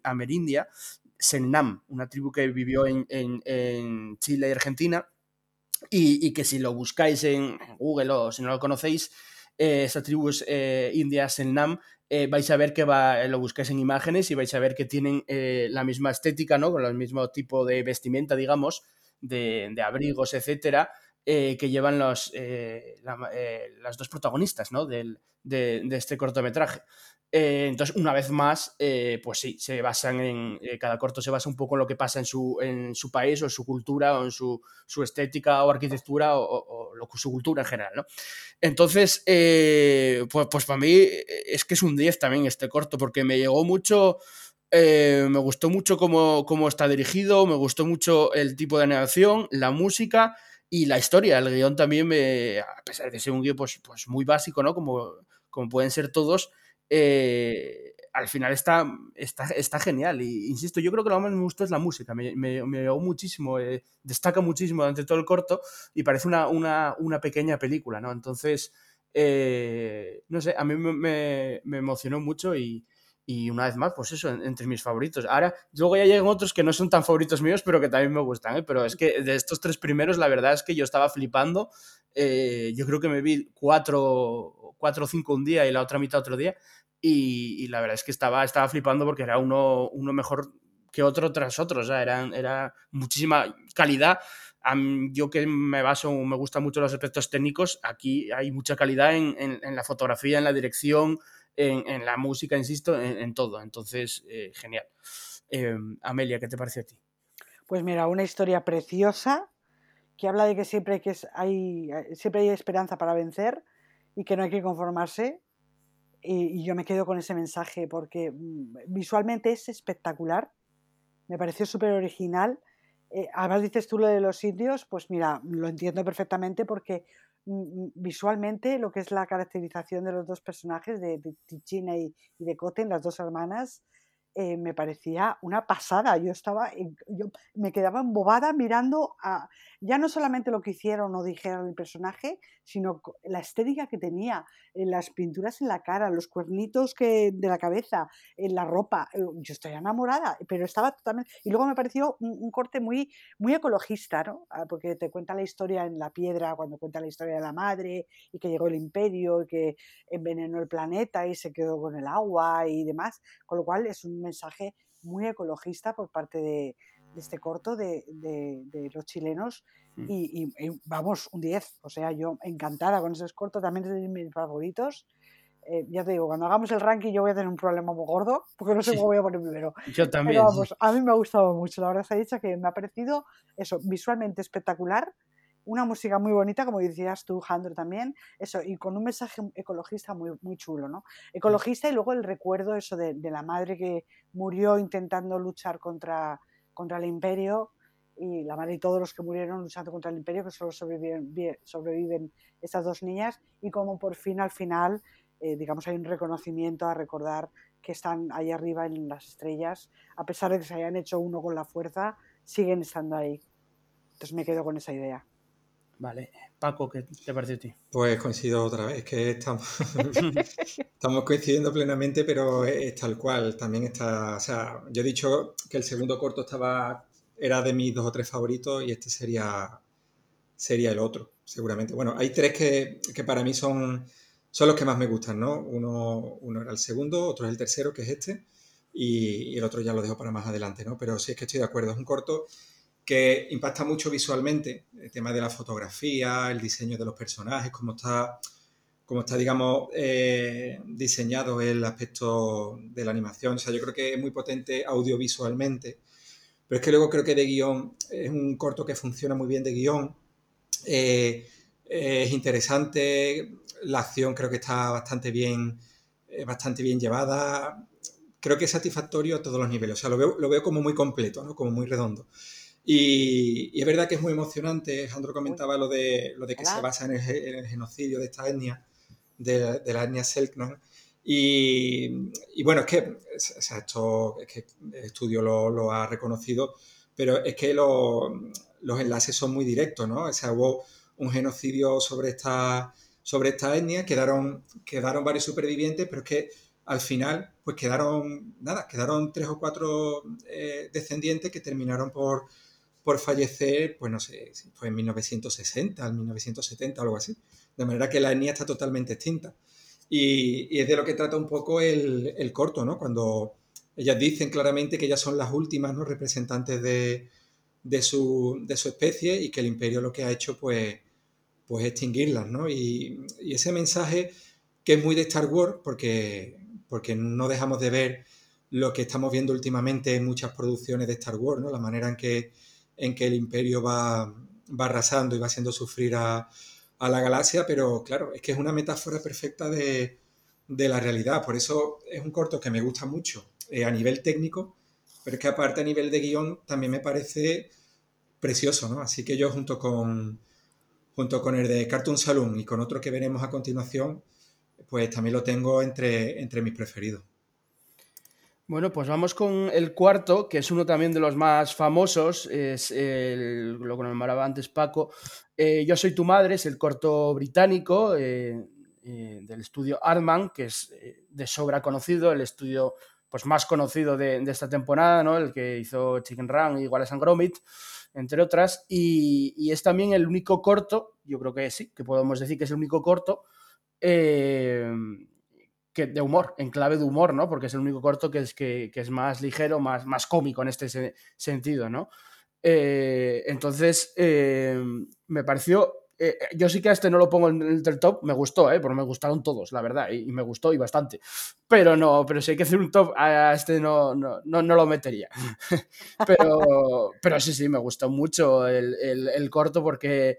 amerindia, Sennam, una tribu que vivió en, Chile y Argentina, y, que si lo buscáis en Google o si no lo conocéis, esa tribu es india Sennam, vais a ver que va, lo buscáis en imágenes y vais a ver que tienen la misma estética, ¿no? Con el mismo tipo de vestimenta, digamos, de, abrigos, etcétera, eh, que llevan los, eh, eh, las dos protagonistas ¿no? de, este cortometraje. Entonces, una vez más, pues sí, se basan en. cada corto se basa un poco en lo que pasa en su, en su país o en su cultura o en su, su estética o arquitectura o, su cultura en general. ¿no? Entonces, pues, pues para mí es que es un 10 también este corto, porque me llegó mucho. me gustó mucho cómo, cómo, está dirigido, me gustó mucho el tipo de animación, la música y la historia, el guion también, me, a pesar de ser un guion pues, pues muy básico, ¿no? Como, como pueden ser todos, eh, al final está, está, está genial. Y insisto, yo creo que lo más me gusta es la música. Me, me, me muchísimo, eh, destaca muchísimo durante todo el corto y parece una, una, una pequeña película, ¿no? Entonces, eh, no sé, a mí me, me emocionó mucho y, y una vez más, pues eso, entre mis favoritos. Ahora, luego ya llegan otros que no son tan favoritos míos, pero que también me gustan. Pero es que de estos tres primeros, la verdad es que yo estaba flipando. Yo creo que me vi cuatro, cuatro o cinco un día y la otra mitad otro día. Y, la verdad es que estaba, estaba flipando porque era uno, uno mejor que otro tras otro. O sea, era, era muchísima calidad. yo que me baso, me gustan mucho los aspectos técnicos, aquí hay mucha calidad en, en la fotografía, en la dirección, en, la música, insisto, en, todo. Entonces, eh, genial. Em, Amelia, ¿qué te parece a ti? Pues mira, una historia preciosa que habla de que siempre que hay, siempre hay esperanza para vencer y que no hay que conformarse. Y, yo me quedo con ese mensaje porque mm, visualmente es espectacular, me pareció súper original. Eh, además dices tú lo de los indios, pues mira, lo entiendo perfectamente porque Mm, mm, visualmente lo que es la caracterización de los dos personajes, de, de Tichina y, y, de Koten, las dos hermanas, eh, me parecía una pasada. Yo estaba, yo me quedaba embobada mirando a, ya no solamente lo que hicieron o dijeron el personaje, sino la estética que tenía, eh, las pinturas en la cara, los cuernitos que, de la cabeza, en la ropa. Eh, yo estoy enamorada, pero estaba totalmente... Y luego me pareció un, corte muy, muy ecologista, ¿no? Ah, porque te cuenta la historia en la piedra, cuando cuenta la historia de la madre, y que llegó el imperio, y que envenenó el planeta y se quedó con el agua y demás. Con lo cual es un mensaje muy ecologista por parte de, este corto de, los chilenos mm. y, vamos, un 10, o sea, yo encantada con ese corto, también es de mis favoritos. Eh, ya te digo, cuando hagamos el ranking yo voy a tener un problema muy gordo, porque no sé cómo voy a poner primero. Yo también. Pero vamos, a mí me ha gustado mucho, la verdad se ha dicho que me ha parecido eso, visualmente espectacular, una música muy bonita, como decías tú, Jandro, también, eso, y con un mensaje ecologista muy, muy chulo, ¿no? Ecologista y luego el recuerdo eso de, la madre que murió intentando luchar contra, contra el imperio y la madre y todos los que murieron luchando contra el imperio, que solo sobreviven, sobreviven estas dos niñas, y como por fin al final, eh, digamos, hay un reconocimiento a recordar que están ahí arriba en las estrellas, a pesar de que se hayan hecho uno con la fuerza, siguen estando ahí. Entonces me quedo con esa idea. Vale. Paco, ¿qué te parece a ti? Pues coincido otra vez, que estamos, estamos coincidiendo plenamente, pero es, tal cual. También está, o sea, yo he dicho que el segundo corto estaba, era de mis dos o tres favoritos y este sería, sería el otro, seguramente. Bueno, hay tres que, que para mí son, son los que más me gustan, ¿no? Uno, uno era el segundo, otro es el tercero, que es este, y, y el otro ya lo dejo para más adelante, ¿no? Pero sí es que estoy de acuerdo, es un corto que impacta mucho visualmente, el tema de la fotografía, el diseño de los personajes, cómo está, cómo está digamos, eh, diseñado el aspecto de la animación. O sea, yo creo que es muy potente audiovisualmente, pero es que luego creo que de guion es un corto que funciona muy bien de guion. Eh, es interesante, la acción creo que está bastante bien, eh, bastante bien llevada. Creo que es satisfactorio a todos los niveles. O sea, lo veo, lo veo como muy completo, ¿no? como muy redondo. Y, es verdad que es muy emocionante. Alejandro comentaba lo de, lo de que se basa en el, genocidio de esta etnia, de, la etnia Selknam. Y, y, bueno, es que, o sea, esto, es que el estudio lo, lo, ha reconocido, pero es que lo, los enlaces son muy directos, ¿no? O sea, hubo un genocidio sobre esta, sobre esta etnia, quedaron, quedaron varios supervivientes, pero es que al final, pues quedaron, nada, quedaron tres o cuatro eh, descendientes que terminaron por por fallecer, pues no sé, fue en 1960, en 1970 o algo así. De manera que la etnia está totalmente extinta. Y, es de lo que trata un poco el, corto, ¿no? Cuando ellas dicen claramente que ellas son las últimas ¿no? representantes de, su, especie y que el imperio lo que ha hecho pues, pues extinguirlas, ¿no? Y, ese mensaje que es muy de Star Wars, porque, porque no dejamos de ver lo que estamos viendo últimamente en muchas producciones de Star Wars, ¿no? La manera en que en que el imperio va, va arrasando y va haciendo sufrir a, la galaxia, pero claro, es que es una metáfora perfecta de, la realidad. Por eso es un corto que me gusta mucho eh, a nivel técnico, pero es que aparte a nivel de guion también me parece precioso, ¿no? Así que yo junto con, junto con el de Cartoon Saloon y con otro que veremos a continuación, pues también lo tengo entre, entre mis preferidos. Bueno, pues vamos con el cuarto, que es uno también de los más famosos, es lo que nombraba antes Paco. Eh, Yo soy tu madre, es el corto británico eh, eh, del estudio Artman, que es de sobra conocido, el estudio pues, más conocido de, esta temporada, ¿no? el que hizo Chicken Run y Wallace and Gromit, entre otras, y, y, es también el único corto, yo creo que sí, que podemos decir que es el único corto que de humor, en clave de humor, ¿no? Porque es el único corto que es, que, es más ligero, más, más cómico en este sentido, ¿no? Eh, entonces, eh, me pareció. Eh, yo sí que a este no lo pongo en el top, me gustó, ¿eh? Porque me gustaron todos, la verdad, y, me gustó y bastante. Pero no, pero si hay que hacer un top, a este no, no, no, lo metería. pero, pero sí, sí, me gustó mucho el, el corto porque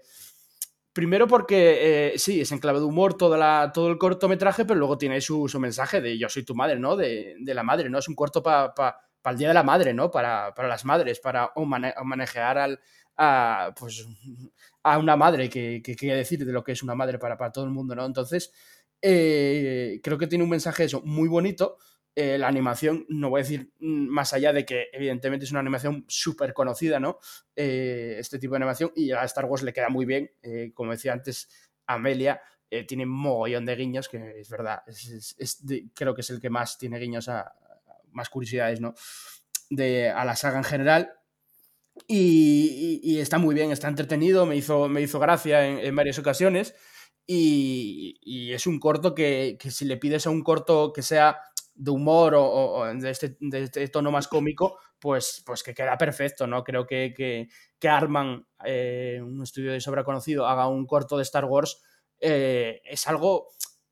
Primero porque eh, sí, es en clave de humor toda todo el cortometraje, pero luego tiene su, mensaje de yo soy tu madre, ¿no? De, la madre, ¿no? Es un corto para el Día de la Madre, ¿no? Para, las madres, para manejar al, a, pues, a una madre, que, quiere decir de lo que es una madre para, todo el mundo, ¿no? Entonces, eh, creo que tiene un mensaje eso muy bonito, eh, la animación, no voy a decir mm, más allá de que evidentemente es una animación súper conocida, ¿no? Eh, este tipo de animación y a Star Wars le queda muy bien, eh, como decía antes Amelia, tiene un mogollón de guiños, que es verdad, creo que es el que más tiene guiños a, más curiosidades, ¿no? De, a la saga en general. Y, está muy bien, está entretenido, me hizo, me hizo gracia en, varias ocasiones. Y, es un corto que, que si le pides a un corto que sea de humor o, de, este, de, este, tono más cómico, pues, pues que queda perfecto, ¿no? Creo que, que, Arman, eh, un estudio de sobra conocido, haga un corto de Star Wars, eh, es algo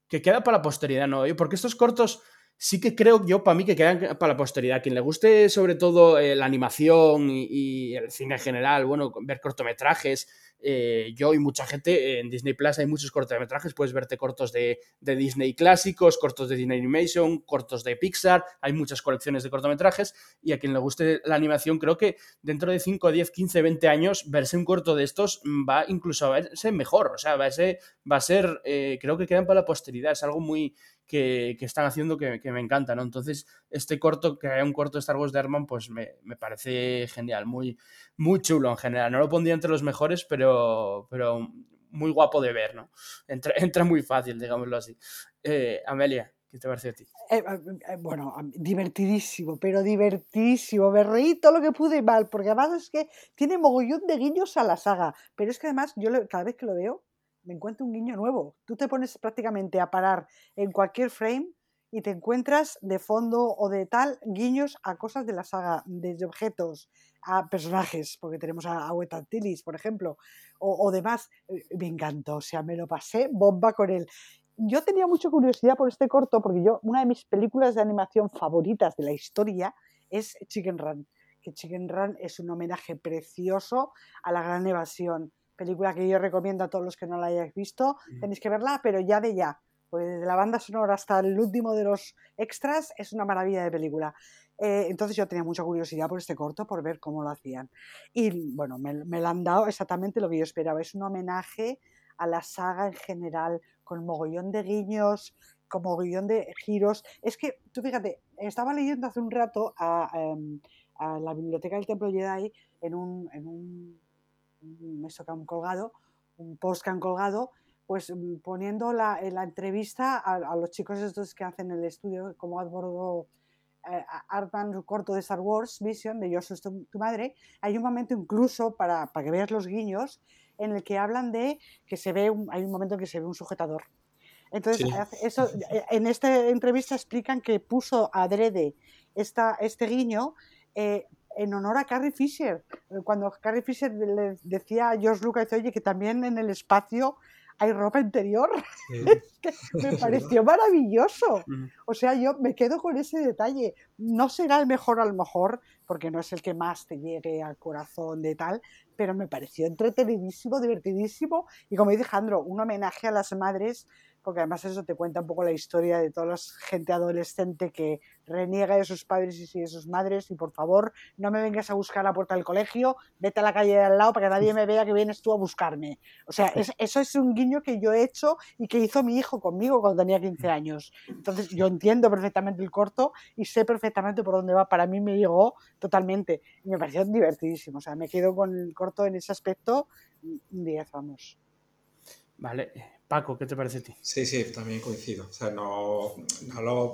que queda para la posteridad, ¿no? Porque estos cortos sí que creo yo, para mí, que quedan para la posteridad. Quien le guste sobre todo eh, la animación y, el cine en general, bueno, ver cortometrajes, eh, yo y mucha gente en Disney Plus hay muchos cortometrajes, puedes verte cortos de, Disney clásicos, cortos de Disney Animation, cortos de Pixar, hay muchas colecciones de cortometrajes. Y a quien le guste la animación creo que dentro de 5, 10, 15, 20 años verse un corto de estos va incluso a verse mejor, o sea, va a ser, va a ser eh, creo que quedan para la posteridad, es algo muy que, están haciendo que, me encanta. Entonces, este corto, que haya un corto de Star Wars de Herman, pues me, parece genial, muy, muy chulo en general. No lo pondría entre los mejores, pero, pero muy guapo de ver, ¿no? Entra, entra muy fácil, digámoslo así. Eh, Amelia, ¿qué te parece a ti? Eh, eh, bueno, divertidísimo, pero divertidísimo. Me todo lo que pude mal, porque además es que tiene mogollón de guiños a la saga. Pero es que además, yo cada vez que lo veo, me encuentro un guiño nuevo. Tú te pones prácticamente a parar en cualquier frame y te encuentras de fondo o de tal guiños a cosas de la saga, desde objetos a personajes, porque tenemos a, a por ejemplo, o, demás. Eh, me encantó, o sea, me lo pasé bomba con él. Yo tenía mucha curiosidad por este corto, porque yo, una de mis películas de animación favoritas de la historia es Chicken Run, que Chicken Run es un homenaje precioso a la gran evasión película que yo recomiendo a todos los que no la hayáis visto. Tenéis que verla, pero ya de ya. Pues desde la banda sonora hasta el último de los extras es una maravilla de película. Eh, entonces yo tenía mucha curiosidad por este corto, por ver cómo lo hacían. Y bueno, me, me lo han dado exactamente lo que yo esperaba. Es un homenaje a la saga en general, con mogollón de guiños, con mogollón de giros. Es que, tú fíjate, estaba leyendo hace un rato a, em, a la Biblioteca del Templo Jedi en un, en un eso que han colgado, un post que han colgado, pues mm, poniendo la, la entrevista a, los chicos estos que hacen el estudio, como abordó eh, Artman corto de Star Wars Vision, de Yo soy tu, madre, hay un momento incluso para, para, que veas los guiños en el que hablan de que se ve, un, hay un momento en que se ve un sujetador. Entonces, eso, eh, en esta entrevista explican que puso adrede esta, este guiño eh, en honor a Carrie Fisher. Eh, cuando Carrie Fisher le decía a George Lucas, oye, que también en el espacio hay ropa interior, me pareció maravilloso. O sea, yo me quedo con ese detalle. No será el mejor a lo mejor, porque no es el que más te llegue al corazón de tal, pero me pareció entretenidísimo, divertidísimo y como dice Alejandro, un homenaje a las madres porque además eso te cuenta un poco la historia de toda la gente adolescente que reniega de sus padres y de sus madres y por favor no me vengas a buscar a la puerta del colegio, vete a la calle de al lado para que nadie me vea que vienes tú a buscarme. O sea, eso es un guiño que yo he hecho y que hizo mi hijo conmigo cuando tenía 15 años. Entonces yo entiendo perfectamente el corto y sé perfectamente por dónde va. Para mí me llegó totalmente y me pareció divertidísimo. O sea, me quedo con el corto en ese aspecto 10, vamos. Vale, Paco, ¿qué te parece a ti? Sí, sí, también coincido. O sea, no,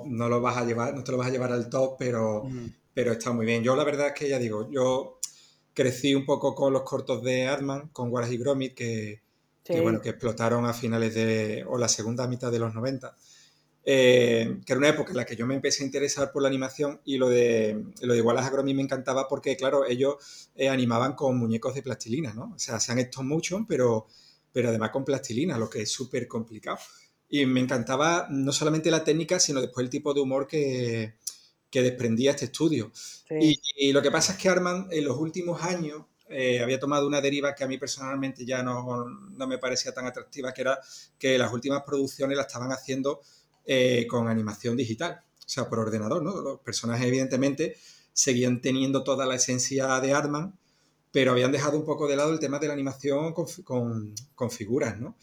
no, lo, vas a llevar, no te lo vas a llevar al top, pero, pero está muy bien. Yo la verdad es que ya digo, yo crecí un poco con los cortos de Adman, con Wallace y Gromit, que, bueno, que explotaron a finales de, o la segunda mitad de los 90. Eh, que era una época en la que yo me empecé a interesar por la animación y lo de, lo de Wallace y Gromit me encantaba porque, claro, ellos eh, animaban con muñecos de plastilina, ¿no? O sea, hacían stop motion, pero pero además con plastilina, lo que es súper complicado. Y me encantaba no solamente la técnica, sino después el tipo de humor que, que desprendía este estudio. Y, lo que pasa es que Arman en los últimos años eh, había tomado una deriva que a mí personalmente ya no, no, me parecía tan atractiva, que era que las últimas producciones las estaban haciendo eh, con animación digital, o sea, por ordenador, ¿no? Los personajes evidentemente seguían teniendo toda la esencia de Arman, pero habían dejado un poco de lado el tema de la animación con, figuras, ¿no?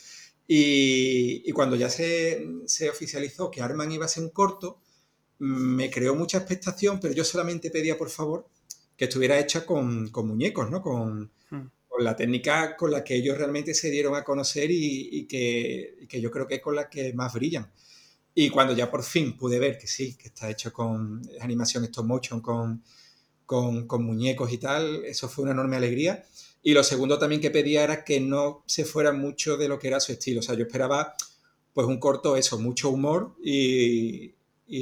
Y, cuando ya se, oficializó que Arman iba a ser un corto, me creó mucha expectación, pero yo solamente pedía, por favor, que estuviera hecha con, muñecos, ¿no? Hmm. Con, la técnica con la que ellos realmente se dieron a conocer y, que, y, que, yo creo que es con la que más brillan. Y cuando ya por fin pude ver que sí, que está hecho con animación stop motion, con, con, muñecos y tal, eso fue una enorme alegría. Y lo segundo también que pedía era que no se fuera mucho de lo que era su estilo. O sea, yo esperaba pues un corto eso, mucho humor y,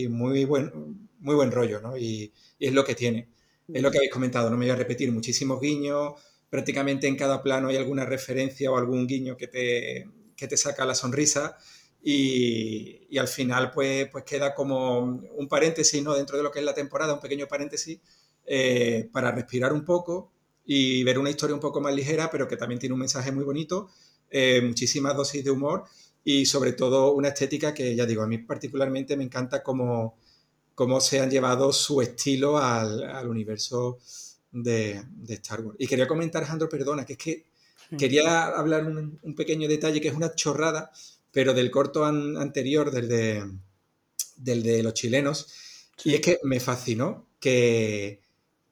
muy, buen, muy buen rollo, ¿no? Y, es lo que tiene. Es lo que habéis comentado, no me voy a repetir, muchísimos guiños, prácticamente en cada plano hay alguna referencia o algún guiño que te, que te saca la sonrisa y, y, al final pues, pues queda como un paréntesis, ¿no? Dentro de lo que es la temporada, un pequeño paréntesis eh, para respirar un poco y ver una historia un poco más ligera, pero que también tiene un mensaje muy bonito, eh, muchísimas dosis de humor y sobre todo una estética que, ya digo, a mí particularmente me encanta cómo, cómo se han llevado su estilo al, universo de, Star Wars. Y quería comentar, Alejandro, perdona, que es que quería hablar un, un, pequeño detalle que es una chorrada, pero del corto anterior, del de del de los chilenos. Y es que me fascinó que,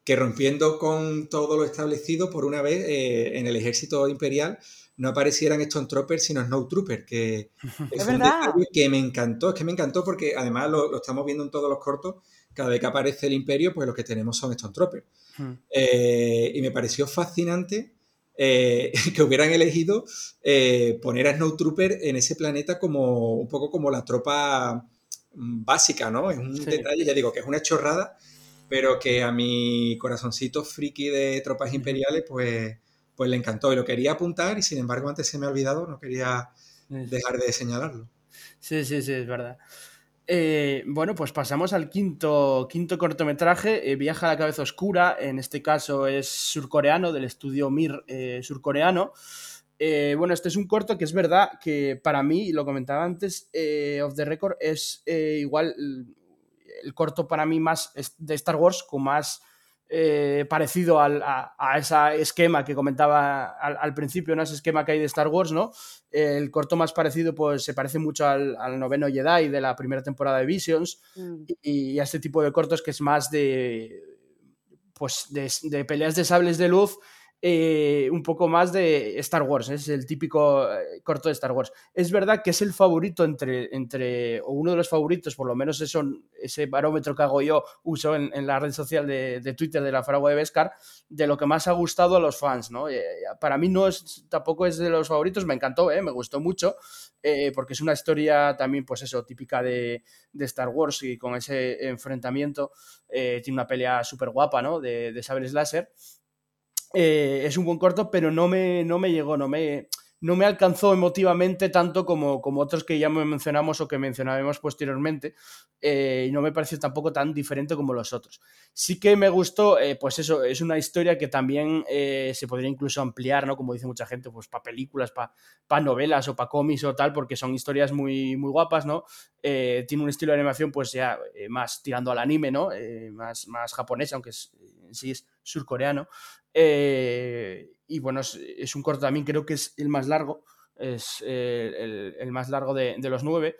que rompiendo con todo lo establecido, por una vez eh, en el ejército imperial no aparecieran Troopers sino Snowtroopers, que es, un detalle que me encantó, es que me encantó porque además lo, estamos viendo en todos los cortos, cada vez que aparece el imperio, pues lo que tenemos son Stormtroopers. Hmm. Eh, y me pareció fascinante eh, que hubieran elegido poner a Snowtrooper en ese planeta como un poco como la tropa mm, básica, ¿no? Es un detalle, ya digo, que es una chorrada, pero que a mi corazoncito friki de tropas imperiales, pues, pues le encantó y lo quería apuntar y sin embargo antes se me ha olvidado, no quería dejar de señalarlo. Sí, sí, sí, es verdad. Eh, bueno, pues pasamos al quinto, quinto cortometraje, eh, Viaja a la cabeza oscura, en este caso es surcoreano, del estudio Mir eh, surcoreano. bueno, este es un corto que es verdad que para mí, lo comentaba antes, Off the Record, es igual el corto para mí más de Star Wars, con más eh, parecido al, a, ese esquema que comentaba al, principio, ¿no? Ese esquema que hay de Star Wars, ¿no? El corto más parecido, pues se parece mucho al, noveno Jedi de la primera temporada de Visions mm. y, a este tipo de cortos que es más de, pues, de peleas de sables de luz eh, un poco más de Star Wars, es el típico eh, corto de Star Wars. Es verdad que es el favorito entre, entre o uno de los favoritos, por lo menos eso, ese barómetro que hago yo, uso en, la red social de, Twitter de la Fragua de Vescar, de lo que más ha gustado a los fans, ¿no? Eh, para mí no es, tampoco es de los favoritos, me encantó, me gustó mucho, porque es una historia también, pues eso, típica de, Star Wars y con ese enfrentamiento, tiene una pelea súper guapa, ¿no? De, de sables láser. Eh, es un buen corto, pero no me, no me llegó, no me, no me alcanzó emotivamente tanto como, como otros que ya mencionamos o que mencionaremos posteriormente, eh, y no me pareció tampoco tan diferente como los otros. Sí que me gustó, eh, pues eso, es una historia que también se podría incluso ampliar, ¿no? Como dice mucha gente, pues para películas, para novelas o para cómics o tal, porque son historias muy, muy guapas, ¿no? tiene un estilo de animación, pues ya más tirando al anime, ¿no? más, más japonés, aunque en sí es surcoreano. Eh, y bueno, es, un corto también, creo que es el más largo, es eh, el, más largo de, los nueve.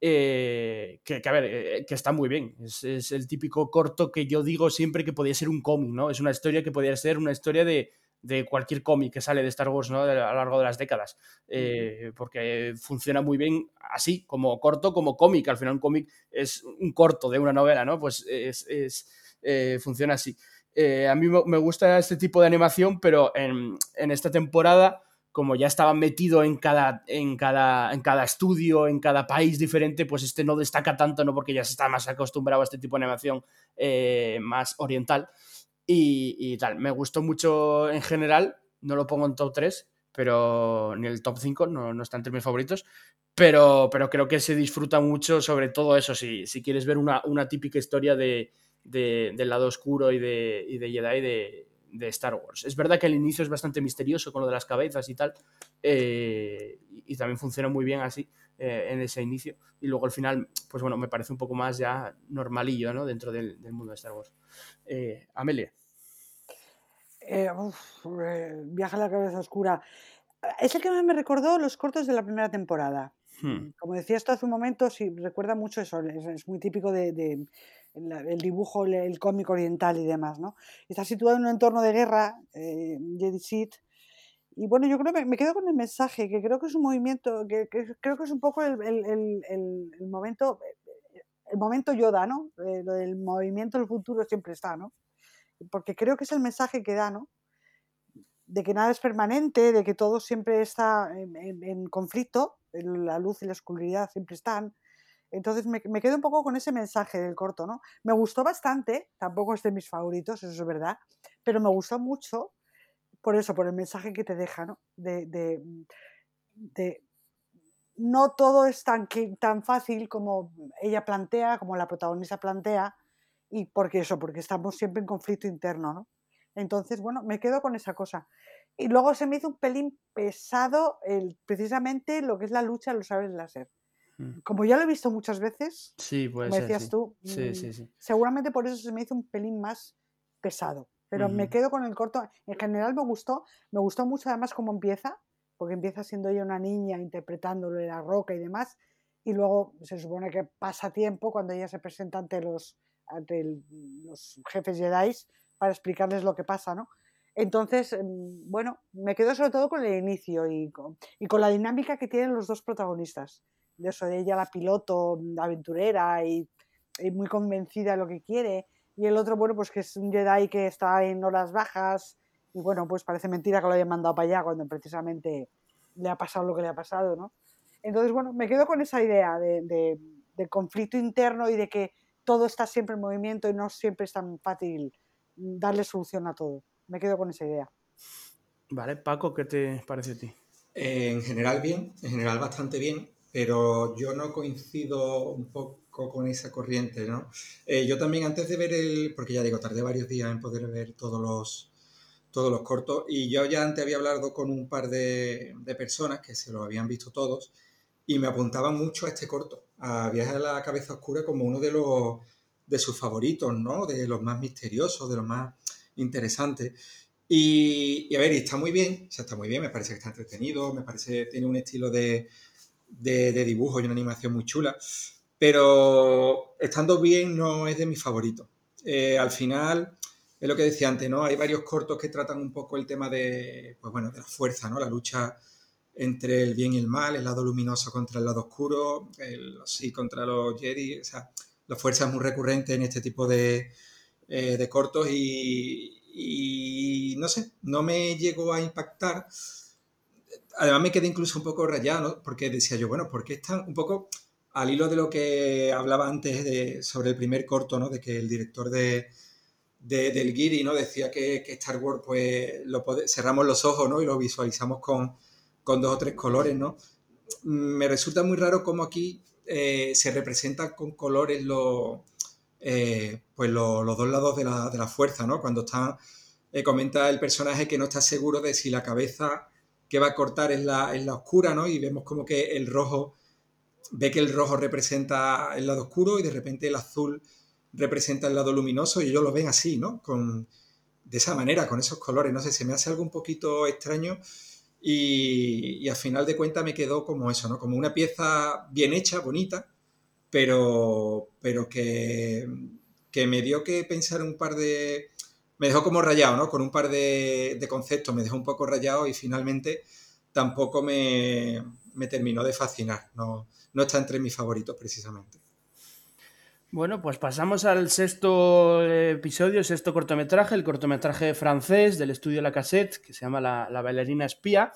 Eh, que, a ver, que está muy bien. Es, el típico corto que yo digo siempre que podía ser un cómic, ¿no? Es una historia que podría ser una historia de, cualquier cómic que sale de Star Wars, ¿no? a lo largo de las décadas. porque funciona muy bien así, como corto, como cómic. Al final un cómic es un corto de una novela, ¿no? Pues es, funciona así. Eh, a mí me gusta este tipo de animación, pero en, esta temporada, como ya estaba metido en cada, en, cada, en cada estudio, en cada país diferente, pues este no destaca tanto, ¿no? Porque ya se está más acostumbrado a este tipo de animación eh, más oriental. Y, tal, me gustó mucho en general, no lo pongo en top 3, pero ni el top 5, no, no está entre mis favoritos, pero, pero creo que se disfruta mucho sobre todo eso, si, si quieres ver una, una típica historia de, del lado oscuro y de, y de Jedi de, de, Star Wars. Es verdad que el inicio es bastante misterioso con lo de las cabezas y tal, eh, y, también funciona muy bien así eh, en ese inicio. Y luego al final, pues bueno, me parece un poco más ya normalillo ¿no? dentro del, mundo de Star Wars. Eh, Amelia. viaja a la cabeza oscura. Es el que más me recordó los cortos de la primera temporada. Hmm. Como decía esto hace un momento, sí, recuerda mucho eso, es, muy típico de, el dibujo, el cómic oriental y demás, ¿no? Está situado en un entorno de guerra, eh, Jedi y bueno, yo creo que me quedo con el mensaje, que creo que es un movimiento, que, creo que es un poco el, momento, el momento Yoda, ¿no? Eh, lo del movimiento del futuro siempre está, ¿no? Porque creo que es el mensaje que da, ¿no? De que nada es permanente, de que todo siempre está en conflicto, la luz y la oscuridad siempre están, entonces me, quedo un poco con ese mensaje del corto, ¿no? Me gustó bastante, tampoco es de mis favoritos, eso es verdad, pero me gustó mucho por eso, por el mensaje que te deja, ¿no? De, de, de no todo es tan, tan fácil como ella plantea, como la protagonista plantea, y porque eso, porque estamos siempre en conflicto interno, ¿no? Entonces, bueno, me quedo con esa cosa. Y luego se me hizo un pelín pesado el, precisamente lo que es la lucha de los sables láser. Mm. Como ya lo he visto muchas veces, sí, como decías tú, mm, seguramente por eso se me hizo un pelín más pesado. Pero me quedo con el corto. En general me gustó, me gustó mucho además cómo empieza, porque empieza siendo ella una niña interpretándolo de la roca y demás. y luego se supone que pasa tiempo cuando ella se presenta ante los, ante los jefes Jedi para explicarles lo que pasa, ¿no? Entonces, em, bueno, me quedo sobre todo con el inicio y con, y con la dinámica que tienen los dos protagonistas. De eso, de ella la piloto, aventurera y, y, muy convencida de lo que quiere. Y el otro, bueno, pues que es un Jedi que está en horas bajas y bueno, pues parece mentira que lo hayan mandado para allá cuando precisamente le ha pasado lo que le ha pasado, ¿no? Entonces, bueno, me quedo con esa idea de, de, de conflicto interno y de que todo está siempre en movimiento y no siempre es tan fácil darle solución a todo me quedo con esa idea. Vale, Paco, ¿qué te parece a ti? Eh, en general bien, en general bastante bien, pero yo no coincido un poco con esa corriente, ¿no? Eh, yo también antes de ver el, porque ya digo, tardé varios días en poder ver todos los, todos los cortos y yo ya antes había hablado con un par de, personas que se lo habían visto todos y me apuntaban mucho a este corto, a Viaje a la Cabeza Oscura como uno de los de sus favoritos, ¿no? De los más misteriosos, de los más interesante. Y, a ver, está muy bien, o sea, está muy bien, me parece que está entretenido, me parece que tiene un estilo de, de, dibujo y una animación muy chula, pero estando bien no es de mis favoritos. Eh, al final, es lo que decía antes, ¿no? Hay varios cortos que tratan un poco el tema de, pues bueno, de la fuerza, ¿no? La lucha entre el bien y el mal, el lado luminoso contra el lado oscuro, el, sí contra los Jedi, o sea, la fuerza es muy recurrente en este tipo de, eh, de cortos y, no sé, no me llegó a impactar. Además me quedé incluso un poco rayado, porque decía yo, bueno, ¿por qué están un poco al hilo de lo que hablaba antes sobre el primer corto, ¿no? De que el director de, del Giri, ¿no? Decía que, Star Wars, pues, lo cerramos los ojos, ¿no? Y lo visualizamos con, con dos o tres colores, ¿no? Me resulta muy raro cómo aquí eh, se representan con colores los eh, pues los dos lados de la, de la, fuerza, ¿no? Cuando está, eh, comenta el personaje que no está seguro de si la cabeza que va a cortar es la, es la oscura, ¿no? Y vemos como que el rojo, ve que el rojo representa el lado oscuro y de repente el azul representa el lado luminoso y ellos lo ven así, ¿no? Con, de esa manera, con esos colores. No sé, se me hace algo un poquito extraño y, al final de cuentas me quedó como eso, ¿no? Como una pieza bien hecha, bonita, pero, pero que, que me dio que pensar un par de... Me dejó como rayado, ¿no? Con un par de, conceptos, me dejó un poco rayado y finalmente tampoco me, terminó de fascinar. No, está entre mis favoritos precisamente. Bueno, pues pasamos al sexto episodio, sexto cortometraje, el cortometraje francés del estudio La Cassette, que se llama La, la bailarina espía.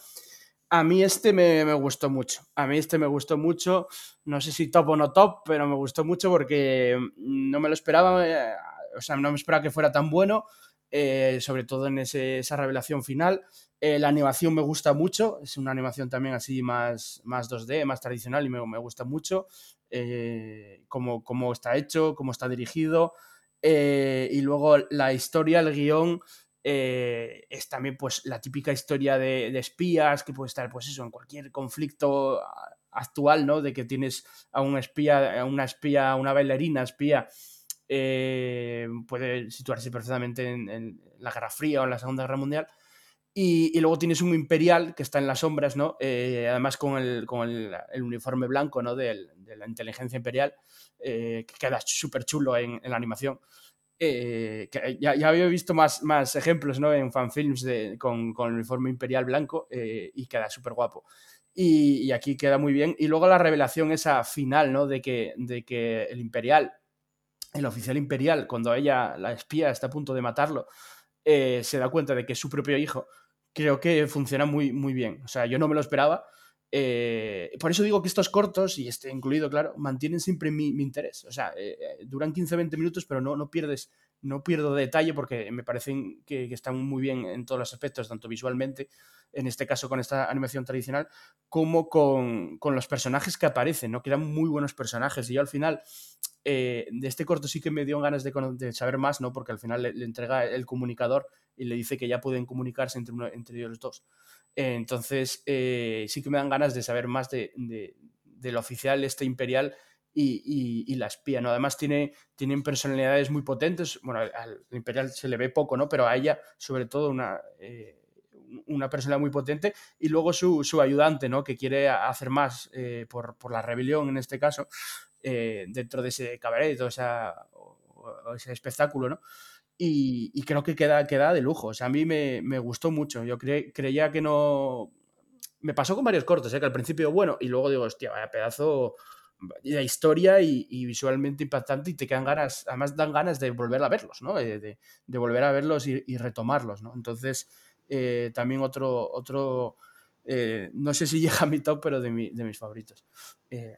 A mí este me, me, gustó mucho. A mí este me gustó mucho. No sé si top o no top, pero me gustó mucho porque no me lo esperaba. Eh, o sea, no me esperaba que fuera tan bueno. Eh, sobre todo en esa revelación final. Eh, la animación me gusta mucho. Es una animación también así más, más 2D, más tradicional y me, gusta mucho. Eh, cómo, cómo, está hecho, cómo está dirigido. Y luego la historia, el guion es también pues la típica historia de, espías que puede estar pues eso en cualquier conflicto actual, ¿no? De que tienes a un espía, una espía, a una bailarina espía, eh, puede situarse perfectamente en, la Guerra Fría o en la Segunda Guerra Mundial. Y, luego tienes un imperial que está en las sombras, ¿no? Eh, además con, el, con el, uniforme blanco, ¿no? De, de la inteligencia imperial, eh, que queda súper chulo en, la animación. Eh, que ya, ya, había visto más, más ejemplos ¿no? en fanfilms de, con, con el uniforme imperial blanco y queda súper guapo. Y, y, aquí queda muy bien. Y luego la revelación esa final, ¿no? De que, de que el imperial, el oficial imperial, cuando ella, la espía, está a punto de matarlo, eh, se da cuenta de que es su propio hijo, creo que funciona muy, muy bien. O sea, yo no me lo esperaba. Eh, por eso digo que estos cortos, y este incluido, claro, mantienen siempre mi, mi interés. O sea, eh, duran 15-20 minutos, pero no, no, pierdes, no pierdo detalle porque me parecen que, que, están muy bien en todos los aspectos, tanto visualmente, en este caso con esta animación tradicional, como con, con los personajes que aparecen, ¿no? Quedan muy buenos personajes. Y yo al final, eh, de este corto sí que me dio ganas de, saber más, ¿no? Porque al final le, le, entrega el comunicador y le dice que ya pueden comunicarse entre, entre ellos dos. Eh, entonces, eh, sí que me dan ganas de saber más de, de, del oficial este imperial y, y, la espía, ¿no? Además tiene, tienen personalidades muy potentes, bueno, al, al, imperial se le ve poco, ¿no? Pero a ella, sobre todo, una, una persona muy potente, y luego su, ayudante, ¿no? Que quiere hacer más eh, por, la rebelión, en este caso, eh, dentro de ese cabaret o, ese espectáculo, ¿no? Y, creo que queda, queda de lujo. O sea, a mí me, gustó mucho. Yo creía que no... Me pasó con varios cortos, ¿eh? que al principio, bueno, y luego digo, hostia, vaya pedazo de historia y, visualmente impactante y te quedan ganas, además dan ganas de volver a verlos, ¿no? De, volver a verlos y, retomarlos, ¿no? Entonces, eh, también otro, otro eh, no sé si llega a mi top, pero de, mis favoritos. Eh.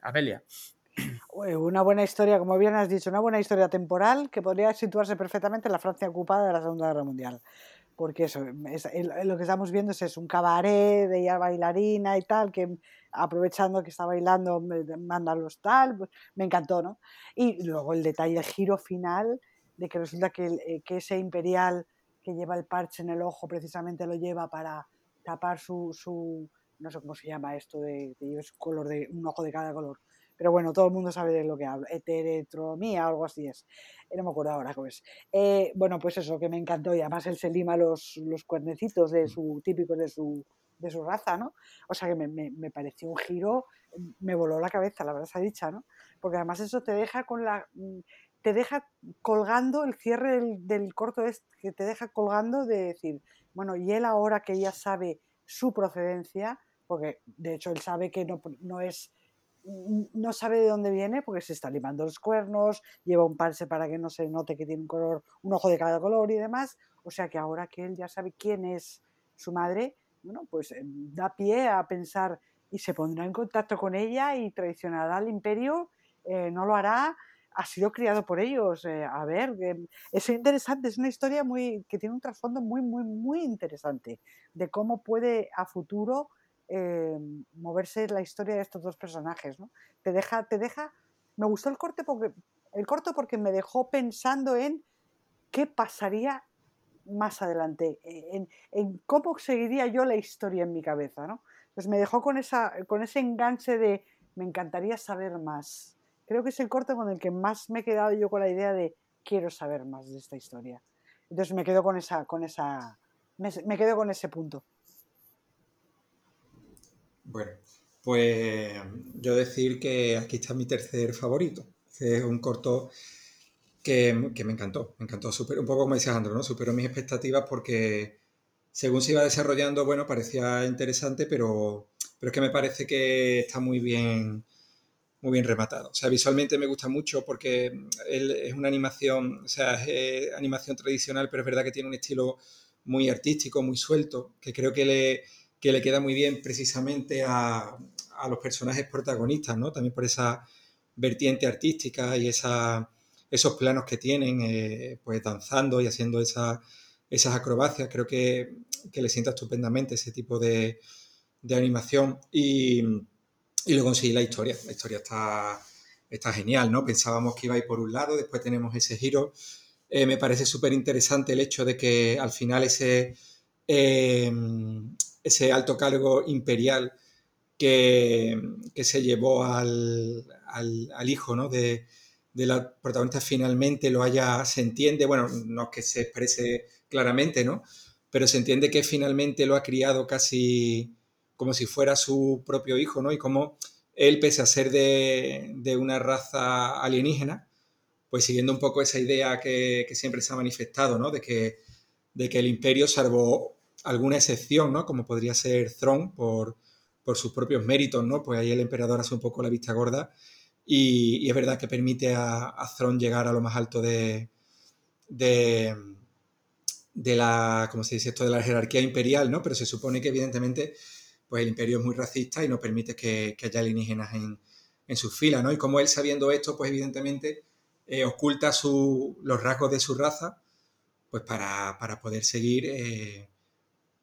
Una buena historia, como bien has dicho, una buena historia temporal que podría situarse perfectamente en la Francia ocupada de la Segunda Guerra Mundial. Porque eso, lo que estamos viendo es, es un cabaret de ella bailarina y tal, que aprovechando que está bailando, manda los tal, pues, me encantó, ¿no? Y luego el detalle, el giro final de que resulta que, eh, que ese imperial que lleva el parche en el ojo precisamente lo lleva para tapar su, su no sé cómo se llama esto, de su color de un ojo de cada color. Pero bueno, todo el mundo sabe de lo que hablo. Heterotromía, algo así es. Eh, no me acuerdo ahora cómo es. Eh, bueno, pues eso, que me encantó. Y además él se lima los, los cuernecitos de su, típicos de su, de su raza, ¿no? O sea que me, me, pareció un giro, me voló la cabeza, la verdad se ha dicha, ¿no? Porque además eso te deja con la mm, te deja colgando el cierre del, corto es que te deja colgando de decir, bueno, y él ahora que ya sabe su procedencia, porque de hecho él sabe que no, no es no sabe de dónde viene porque se está limando los cuernos, lleva un parche para que no se note que tiene un color, un ojo de cada color y demás. O sea que ahora que él ya sabe quién es su madre, bueno, pues eh, da pie a pensar y se pondrá en contacto con ella y traicionará al imperio, eh, no lo hará, ha sido criado por ellos. Eh, a ver, es interesante, es una historia muy que tiene un trasfondo muy, muy, muy interesante de cómo puede a futuro moverse la historia de estos dos personajes. ¿no? Te deja, te deja. Me gustó el corte porque el corto porque me dejó pensando en qué pasaría más adelante, eh, en, cómo seguiría yo la historia en mi cabeza, ¿no? Pues me dejó con, esa, con ese enganche de me encantaría saber más. Creo que es el corte con el que más me he quedado yo con la idea de quiero saber más de esta historia. Entonces me quedo con esa, con esa, me, quedo con ese punto. Bueno, pues yo decir que aquí está mi tercer favorito. Es un corto que, me encantó, me encantó, super, un poco como dice Alejandro, ¿no? Superó mis expectativas porque según se iba desarrollando, bueno, parecía interesante, pero, pero es que me parece que está muy bien, muy bien rematado. O sea, visualmente me gusta mucho porque es una animación, o sea, es animación tradicional, pero es verdad que tiene un estilo muy artístico, muy suelto, que creo que le, que le queda muy bien precisamente a, a los personajes protagonistas, ¿no? También por esa vertiente artística y esa esos planos que tienen, eh, pues danzando y haciendo esas acrobacias, creo que, le sienta estupendamente ese tipo de, animación y, y luego sí la historia, la historia está, está genial, ¿no? Pensábamos que iba a ir por un lado, después tenemos ese giro. Eh, me parece súper interesante el hecho de que al final ese, em, ese alto cargo imperial que, se llevó al, al hijo ¿no? de, de la protagonista finalmente lo haya, se entiende, bueno, no es que se exprese claramente, ¿no? Pero se entiende que finalmente lo ha criado casi como si fuera su propio hijo, ¿no? Y como él, pese a ser de, una raza alienígena, pues siguiendo un poco esa idea que, siempre se ha manifestado, ¿no? De que, de que el imperio, salvo alguna excepción, ¿no? Como podría ser Throne, por, por sus propios méritos, ¿no? Pues ahí el emperador hace un poco la vista gorda y, es verdad que permite a, a llegar a lo más alto de, de, la, ¿cómo se dice esto? De la jerarquía imperial, ¿no? Pero se supone que evidentemente pues el imperio es muy racista y no permite que, haya alienígenas en, en sus filas, ¿no? Y como él sabiendo esto, pues evidentemente eh, oculta su, los rasgos de su raza, pues para, poder seguir eh,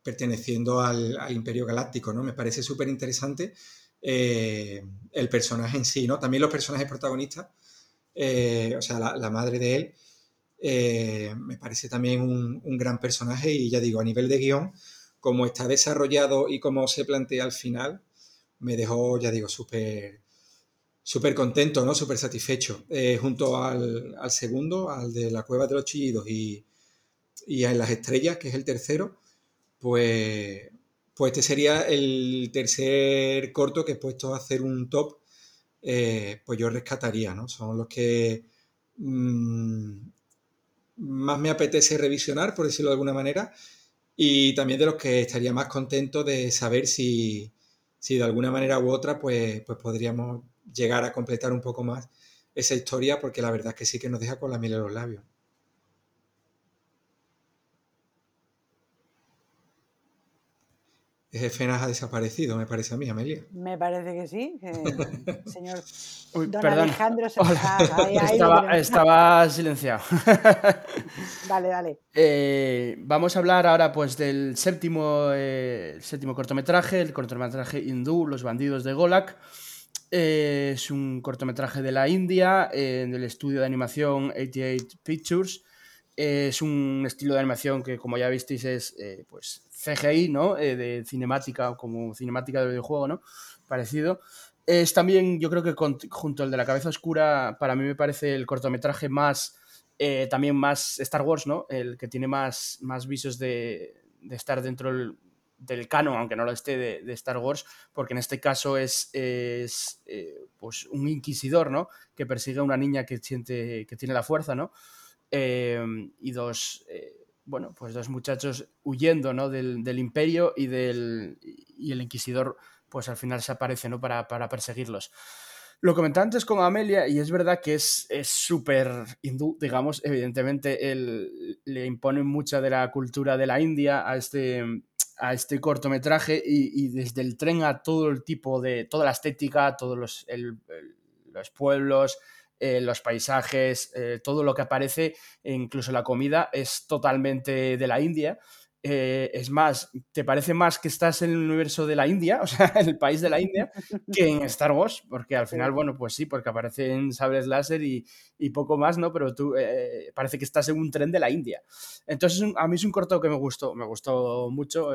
perteneciendo al, al, imperio galáctico, ¿no? Me parece súper interesante eh, el personaje en sí, ¿no? También los personajes protagonistas, eh, o sea, la, madre de él, eh, me parece también un, gran personaje y ya digo, a nivel de guion, como está desarrollado y como se plantea al final, me dejó, ya digo, súper súper contento, ¿no? Súper satisfecho. junto al, segundo, al de la Cueva de los Chillidos y, y a Las Estrellas, que es el tercero, pues, pues este sería el tercer corto que he puesto a hacer un top, eh, pues yo rescataría, ¿no? Son los que mm, más me apetece revisionar, por decirlo de alguna manera, y también de los que estaría más contento de saber si, si de alguna manera u otra, pues, pues podríamos llegar a completar un poco más esa historia, porque la verdad es que sí que nos deja con la miel en los labios. Fenas ha desaparecido, me parece a mí, Amelia. Me parece que sí, señor don Alejandro se estaba, silenciado. dale, dale. Eh, vamos a hablar ahora pues del séptimo, eh, séptimo cortometraje, el cortometraje hindú, Los bandidos de Golak. Eh, es un cortometraje de la India, en el estudio de animación 88 Pictures. es un estilo de animación que, como ya visteis, es pues CGI, ¿no? Eh, de cinemática, como cinemática de videojuego, ¿no? Parecido. Es también, yo creo que junto al de la cabeza oscura, para mí me parece el cortometraje más, eh, también más Star Wars, ¿no? El que tiene más, más visos de, estar dentro del, canon, aunque no lo esté, de, Star Wars, porque en este caso es, es eh, pues un inquisidor, ¿no? Que persigue a una niña que siente que tiene la fuerza, ¿no? y dos bueno, pues dos muchachos huyendo ¿no? del, imperio y, del, y el inquisidor pues al final se aparece ¿no? para, perseguirlos. Lo comenté antes con Amelia y es verdad que es súper hindú, digamos, evidentemente él, le impone mucha de la cultura de la India a este, a este cortometraje y, desde el tren a todo el tipo de, toda la estética, todos los, los pueblos, eh, los paisajes, eh, todo lo que aparece, e incluso la comida, es totalmente de la India. Eh, es más, te parece más que estás en el universo de la India, o sea, en el país de la India, que en Star Wars, porque al final, bueno, pues sí, porque aparecen sables láser y, poco más, ¿no? Pero tú parece que estás en un tren de la India. Entonces, a mí es un corto que me gustó, me gustó mucho,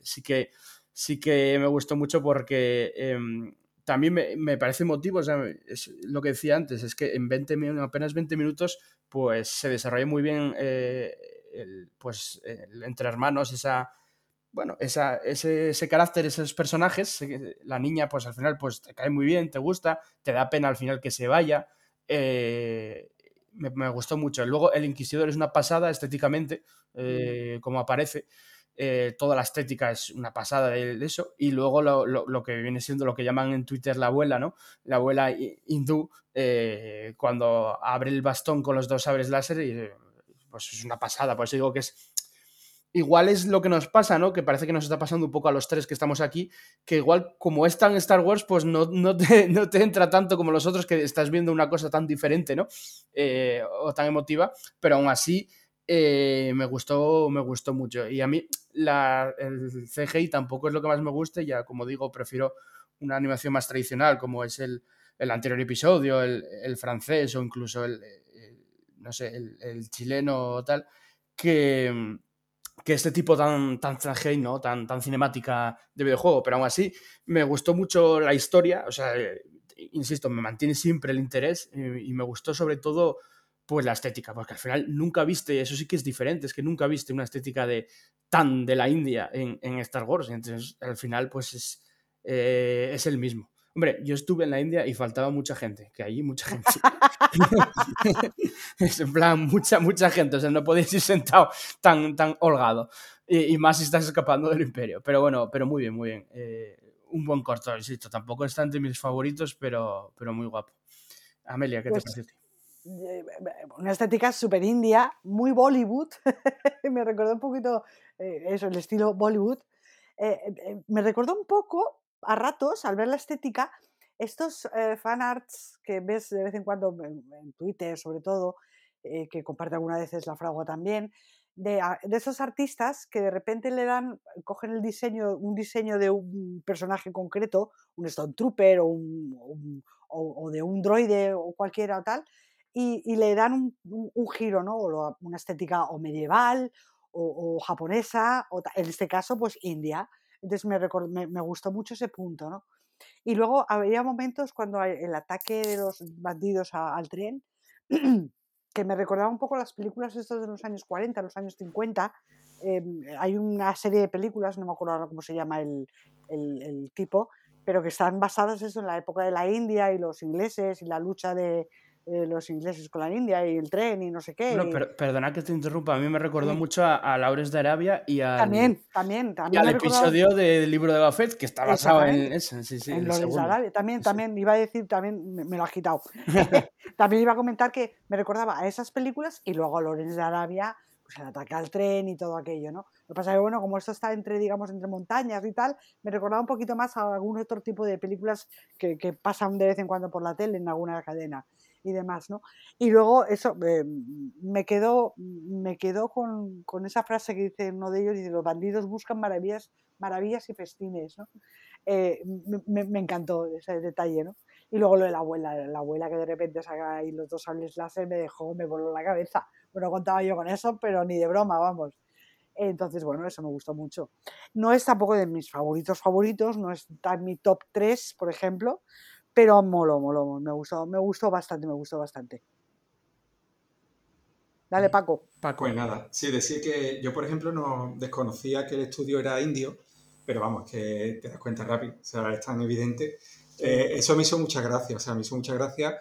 sí que sí que me gustó mucho porque em, también me, parece motivo, o sea, es lo que decía antes, es que en 20, apenas 20 minutos pues se desarrolla muy bien eh, el, pues, entre hermanos esa, bueno, esa, ese, ese, carácter, esos personajes, la niña pues al final pues te cae muy bien, te gusta, te da pena al final que se vaya, eh, me, gustó mucho. Luego el Inquisidor es una pasada estéticamente, mm. eh, como aparece. Eh, toda la estética es una pasada de, eso. Y luego lo, que viene siendo lo que llaman en Twitter la abuela, ¿no? La abuela hindú, eh, cuando abre el bastón con los dos sabres láser, y, pues es una pasada. Por eso digo que es. Igual es lo que nos pasa, ¿no? Que parece que nos está pasando un poco a los tres que estamos aquí, que igual como es tan Star Wars, pues no, no, te, no te, entra tanto como los otros que estás viendo una cosa tan diferente, ¿no? Eh, o tan emotiva, pero aún así eh, me, gustó, me gustó mucho. Y a mí la, el CGI tampoco es lo que más me gusta, ya como digo, prefiero una animación más tradicional, como es el, el anterior episodio, el, francés o incluso el, no sé, el, chileno o tal, que, que este tipo tan, tan CGI, ¿no? Tan, tan cinemática de videojuego. Pero aún así, me gustó mucho la historia, o sea, eh, insisto, me mantiene siempre el interés eh, y me gustó sobre todo pues la estética, porque al final nunca viste, eso sí que es diferente, es que nunca viste una estética de tan de la India en, Star Wars, entonces al final pues es, eh, es el mismo. Hombre, yo estuve en la India y faltaba mucha gente, que allí mucha gente. es en plan, mucha, mucha gente, o sea, no podéis ir sentado tan, tan holgado. Y, más si estás escapando del imperio. Pero bueno, pero muy bien, muy bien. Eh, un buen corto, insisto. Tampoco está entre mis favoritos, pero, pero muy guapo. Amelia, ¿qué te pues parece? Una estética súper india, muy Bollywood. me recordó un poquito eh, eso, el estilo Bollywood. Eh, eh, me recordó un poco, a ratos, al ver la estética, estos fan arts que ves de vez en cuando en, Twitter, sobre todo, que comparte alguna vez la fragua también, de, de, esos artistas que de repente le dan, cogen el diseño, un diseño de un personaje concreto, un Stone Trooper o, un, o, o de un droide o cualquiera o tal, y, le dan un, giro, ¿no? O una estética o medieval o, japonesa, o en este caso, pues India. Entonces me, me, gustó mucho ese punto, ¿no? Y luego había momentos cuando el ataque de los bandidos al tren, que me recordaba un poco las películas estas de los años 40, los años 50, em, hay una serie de películas, no me acuerdo ahora cómo se llama el, el- el tipo, pero que están basadas eso en la época de la India y los ingleses y la lucha de eh, los ingleses con la India y el tren y no sé qué. Bueno, y- per- perdona que te interrumpa, a mí me recordó Sí. mucho a, a Laures de Arabia y al, También, también, y también. al he recordado- episodio del libro de Buffett que está basado en eso. Sí, sí, en Lorenz de. Arabia. También, Sí. también iba a decir, también me, me lo has quitado. también iba a comentar que me recordaba a esas películas y luego a Lorenz de Arabia, pues el ataque al tren y todo aquello, ¿no? Lo que pasa es que, bueno, como esto está entre, digamos, entre montañas y tal, me recordaba un poquito más a algún otro tipo de películas que, que pasan de vez en cuando por la tele en alguna cadena y demás, ¿no? Y luego eso, eh, me quedó, me quedó con, con esa frase que dice uno de ellos, dice, los bandidos buscan maravillas, maravillas y festines, ¿no? Eh, me- me encantó ese detalle, ¿no? Y luego lo de la abuela, la abuela que de repente saca ahí los dos sables láser me dejó, me voló la cabeza. Bueno, contaba yo con eso, pero ni de broma, vamos. Entonces, bueno, eso me gustó mucho. No es tampoco de mis favoritos favoritos, no está en mi top 3, por ejemplo, pero moló, moló, me gustó, me gustó bastante, me gustó bastante. Dale, Paco. Paco. Pues nada, sí, decir que yo, por ejemplo, no desconocía que el estudio era indio, pero vamos, que te das cuenta rápido, o sea, es tan evidente. Eh, eso me hizo mucha gracia, o sea, me hizo mucha gracia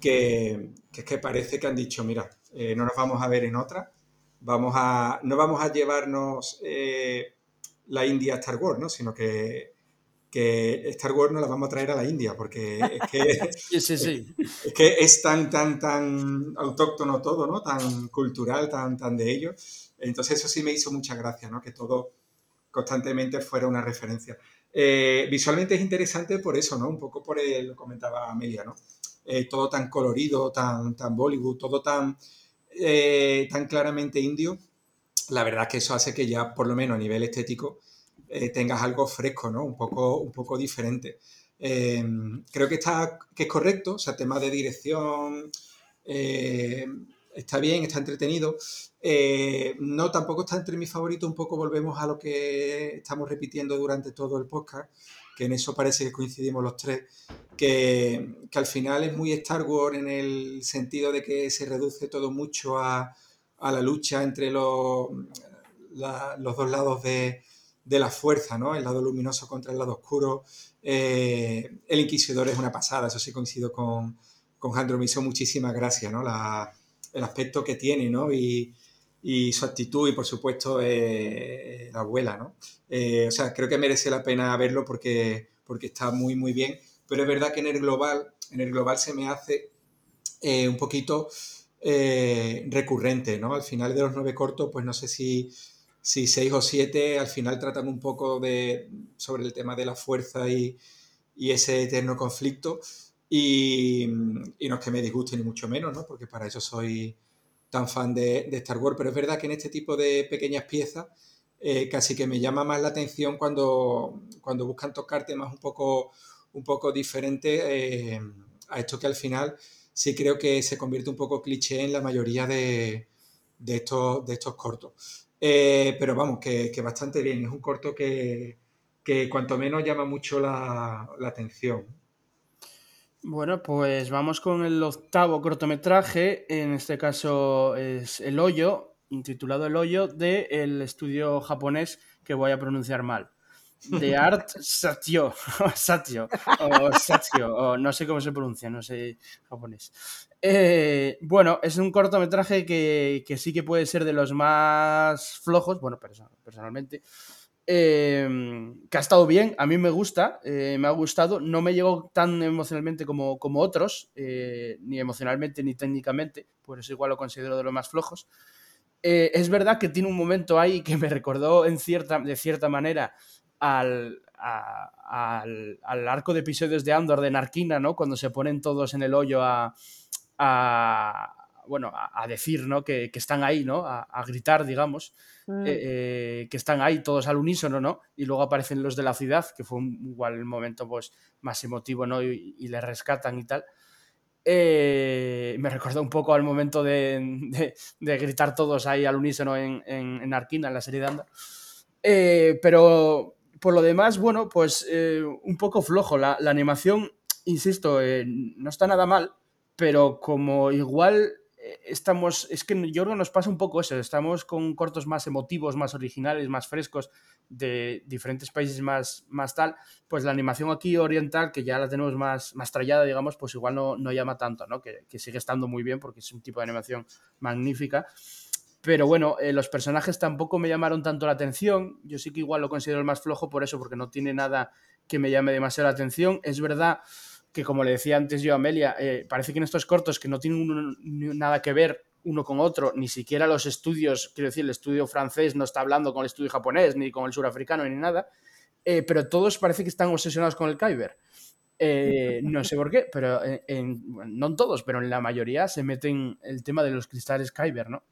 que, que es que parece que han dicho, mira, eh, no nos vamos a ver en otra, vamos a, no vamos a llevarnos eh, la India a Star Wars, ¿no? Sino que, que Star Wars no la vamos a traer a la India, porque es que Sí, sí, sí. es que es tan, tan, tan autóctono todo, ¿no? Tan cultural, tan, tan de ellos. Entonces eso sí me hizo mucha gracia, ¿no? Que todo constantemente fuera una referencia. Eh, visualmente es interesante por eso, ¿no? Un poco por el, lo comentaba Amelia, ¿no? Eh, todo tan colorido, tan, tan Bollywood, todo tan, eh, tan claramente indio. La verdad es que eso hace que ya, por lo menos a nivel estético, eh, tengas algo fresco, ¿no? Un poco, un poco diferente. Eh, creo que está que es correcto, o sea, tema de dirección eh, está bien, está entretenido. Eh, no, tampoco está entre mis favoritos, un poco volvemos a lo que estamos repitiendo durante todo el podcast, que en eso parece que coincidimos los tres, que, que al final es muy Star Wars en el sentido de que se reduce todo mucho a, a la lucha entre los, los dos lados de, de la fuerza, ¿no? El lado luminoso contra el lado oscuro. Eh, el Inquisidor es una pasada, eso sí coincido con, con Jandro, me hizo muchísima gracia, ¿no? El aspecto que tiene, ¿no? Y, su actitud y, por supuesto, eh, la abuela, ¿no? Eh, o sea, creo que merece la pena verlo porque, porque está muy, muy bien. Pero es verdad que en el global, en el global se me hace un poquito recurrente, ¿no? Al final de los nueve cortos, pues no sé si, si seis o siete al final tratan un poco de, sobre el tema de la fuerza y, y ese eterno conflicto. Y, y no es que me disguste ni mucho menos, ¿no? Porque para eso soy tan fan de, de Star Wars. Pero es verdad que en este tipo de pequeñas piezas eh, casi que me llama más la atención cuando, cuando buscan tocar temas un poco, un poco diferentes eh, a esto que al final sí creo que se convierte un poco cliché en la mayoría de, de estos, de estos cortos. Eh, pero vamos, que, que bastante bien. Es un corto que, que cuanto menos llama mucho la, la atención. Bueno, pues vamos con el octavo cortometraje. En este caso es El Hoyo, intitulado El Hoyo, del estudio japonés que voy a pronunciar mal. The Art Satyo, Satyo, o Satyo, o no sé cómo se pronuncia, no sé japonés. Eh, bueno, es un cortometraje que, sí que puede ser de los más flojos, bueno, perso- personalmente, eh, que ha estado bien, a mí me gusta, eh, me ha gustado, no me llegó tan emocionalmente como, otros, eh, ni emocionalmente ni técnicamente, por eso igual lo considero de los más flojos. Es verdad que tiene un momento ahí que me recordó en cierta, de cierta manera al, al, al arco de episodios de Andor de Narquina, ¿no? Cuando se ponen todos en el hoyo a, a- bueno, a, a decir, ¿no? Que, que están ahí, ¿no? A, a gritar, digamos Mm, eh, eh, que están ahí todos al unísono, ¿no? Y luego aparecen los de la ciudad, que fue un- igual el momento pues, más emotivo, ¿no? Y, y le rescatan y tal. Eh, me recordó un poco al momento de, de- de gritar todos ahí al unísono en, en, en Arquina, en la serie de Anda. Eh, pero por lo demás, bueno, pues eh, un poco flojo. La, la animación, insisto, eh, no está nada mal, pero como igual eh, estamos, es que yo creo que nos pasa un poco eso, estamos con cortos más emotivos, más originales, más frescos, de diferentes países más, más tal, pues la animación aquí oriental, que ya la tenemos más, más trallada, digamos, pues igual no, no llama tanto, ¿no? Que, que, sigue estando muy bien porque es un tipo de animación magnífica. Pero bueno, eh, los personajes tampoco me llamaron tanto la atención. Yo sí que igual lo considero el más flojo por eso, porque no tiene nada que me llame demasiado la atención. Es verdad que, como le decía antes yo Amelia, eh, parece que en estos cortos que no tienen nada que ver uno con otro, ni siquiera los estudios, quiero decir, el estudio francés no está hablando con el estudio japonés, ni con el surafricano, ni nada, eh, pero todos parece que están obsesionados con el Kyber. Eh, no sé por qué, pero en, no en todos, pero en la mayoría se meten el tema de los cristales Kyber, ¿no?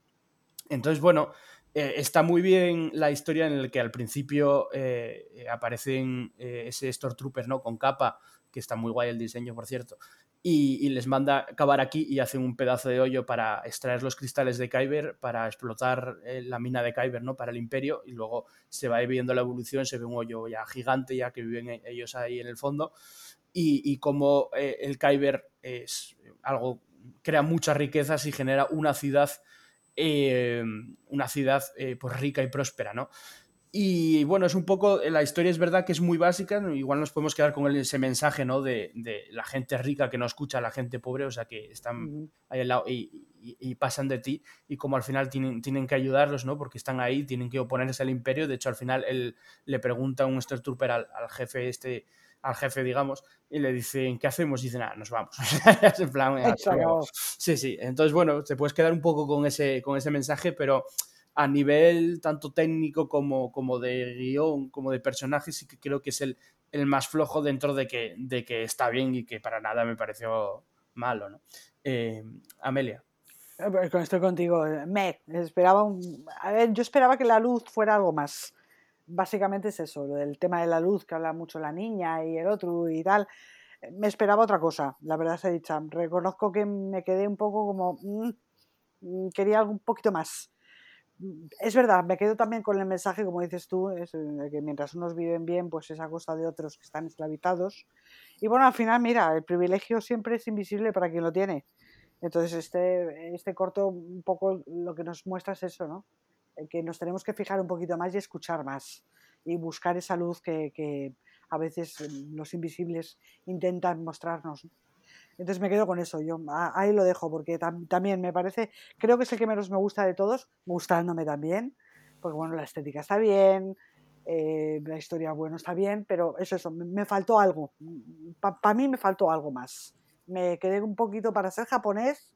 Entonces, bueno, eh, está muy bien la historia en la que al principio aparecen ese Stormtrooper, ¿no? Con capa, que está muy guay el diseño, por cierto, y, les manda cavar aquí y hacen un pedazo de hoyo para extraer los cristales de Kyber, para explotar eh, la mina de Kyber, ¿no? Para el imperio, y luego se va viendo la evolución, se ve un hoyo ya gigante, ya que viven e-, ellos ahí en el fondo, y, como eh, el Kyber es algo, crea muchas riquezas y genera una ciudad, eh, una ciudad pues rica y próspera, ¿no? Y bueno, es un poco, la historia es verdad que es muy básica, igual nos podemos quedar con ese mensaje, ¿no? De, la gente rica que no escucha a la gente pobre, o sea, que están ahí al lado y, pasan de ti y como al final tienen, tienen, que ayudarlos, ¿no? Porque están ahí, tienen que oponerse al imperio, de hecho al final él le pregunta a un Stormtrooper al, al jefe este, al jefe, digamos, y le dicen, ¿qué hacemos? Y dicen, nada, nos vamos. en plan, sí, sí. Entonces, bueno, te puedes quedar un poco con ese, con ese mensaje, pero a nivel tanto técnico como, como de guion, como de personajes, sí que creo que es el, el más flojo dentro de que, de que está bien y que para nada me pareció malo, ¿no? Eh, Amelia. Eh, estoy contigo. Me esperaba un... A ver, yo esperaba que la luz fuera algo más. Básicamente es eso, el tema de la luz que habla mucho la niña y el otro y tal. Me esperaba otra cosa, la verdad se dicha. Reconozco que me quedé un poco como. Mm, mm, quería algo un poquito más es verdad, me quedo también con el mensaje, como dices tú, de que mientras unos viven bien, pues es a costa de otros que están esclavizados. Y bueno, al final, mira, el privilegio siempre es invisible para quien lo tiene. Entonces, este, este corto un poco lo que nos muestra es eso, ¿no? Que nos tenemos que fijar un poquito más y escuchar más. Y buscar esa luz que, que a veces los invisibles intentan mostrarnos. Entonces me quedo con eso, yo ahí lo dejo, porque también me parece, creo que es el que menos me gusta de todos, gustándome también, porque bueno, la estética está bien, eh, la historia, bueno, está bien, pero es eso, me, faltó algo, para mí me faltó algo más. Me quedé un poquito para ser japonés,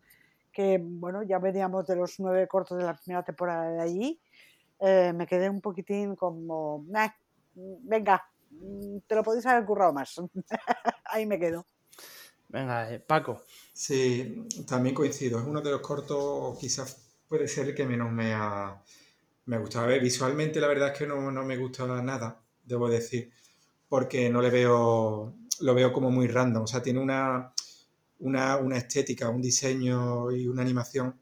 que bueno, ya veníamos de los nueve cortos de la primera temporada de allí, eh, me quedé un poquitín como, venga, te lo podéis haber currado más. ahí me quedo. Venga, eh, Paco. Sí, también coincido. Es uno de los cortos, quizás puede ser el que menos me ha, me gustado. ver, visualmente la verdad es que no, me gusta nada, debo decir, porque no le veo, lo veo como muy random. O sea, tiene una, una, estética, un diseño y una animación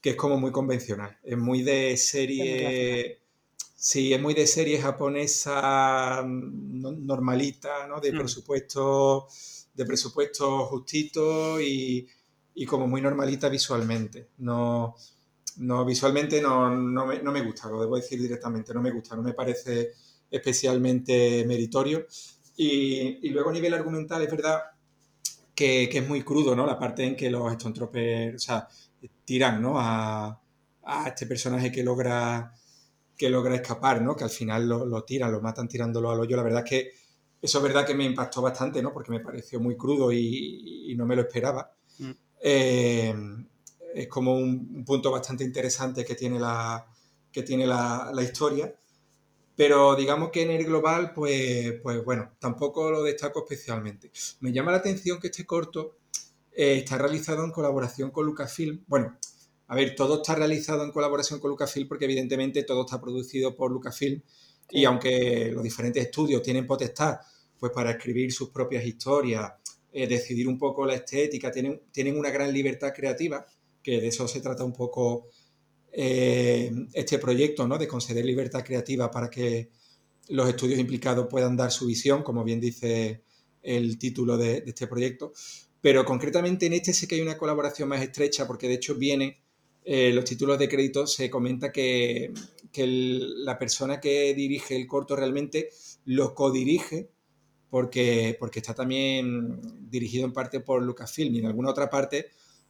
que es como muy convencional. Es muy de serie... Sí, es muy de serie japonesa mm, normalita, ¿no? De mm. presupuesto de presupuesto justito y, como muy normalita visualmente. No, no visualmente no, me, gusta, lo debo decir directamente, no me gusta, no me parece especialmente meritorio. Y, luego a nivel argumental es verdad que, es muy crudo, ¿no? La parte en que los Stone Troopers, o sea, tiran, ¿no? A, este personaje que logra que logra escapar, ¿no? Que al final lo, lo tiran, lo matan tirándolo al hoyo. La verdad es que eso es verdad que me impactó bastante, ¿no? Porque me pareció muy crudo y, no me lo esperaba. Mm. Eh, es como un, punto bastante interesante que tiene la, que tiene la, historia. Pero digamos que en el global, pues, pues bueno, tampoco lo destaco especialmente. Me llama la atención que este corto eh, está realizado en colaboración con Lucasfilm. Bueno, a ver, todo está realizado en colaboración con Lucasfilm porque evidentemente todo está producido por Lucasfilm y aunque los diferentes estudios tienen potestad pues para escribir sus propias historias, eh, decidir un poco la estética, tienen, tienen una gran libertad creativa, que de eso se trata un poco eh, este proyecto, ¿no? De conceder libertad creativa para que los estudios implicados puedan dar su visión, como bien dice el título de, este proyecto. pero concretamente en este sí que hay una colaboración más estrecha, porque de hecho viene, eh, los títulos de crédito se comenta que, la persona que dirige el corto realmente lo codirige, porque, porque está también dirigido en parte por Lucasfilm y en alguna otra parte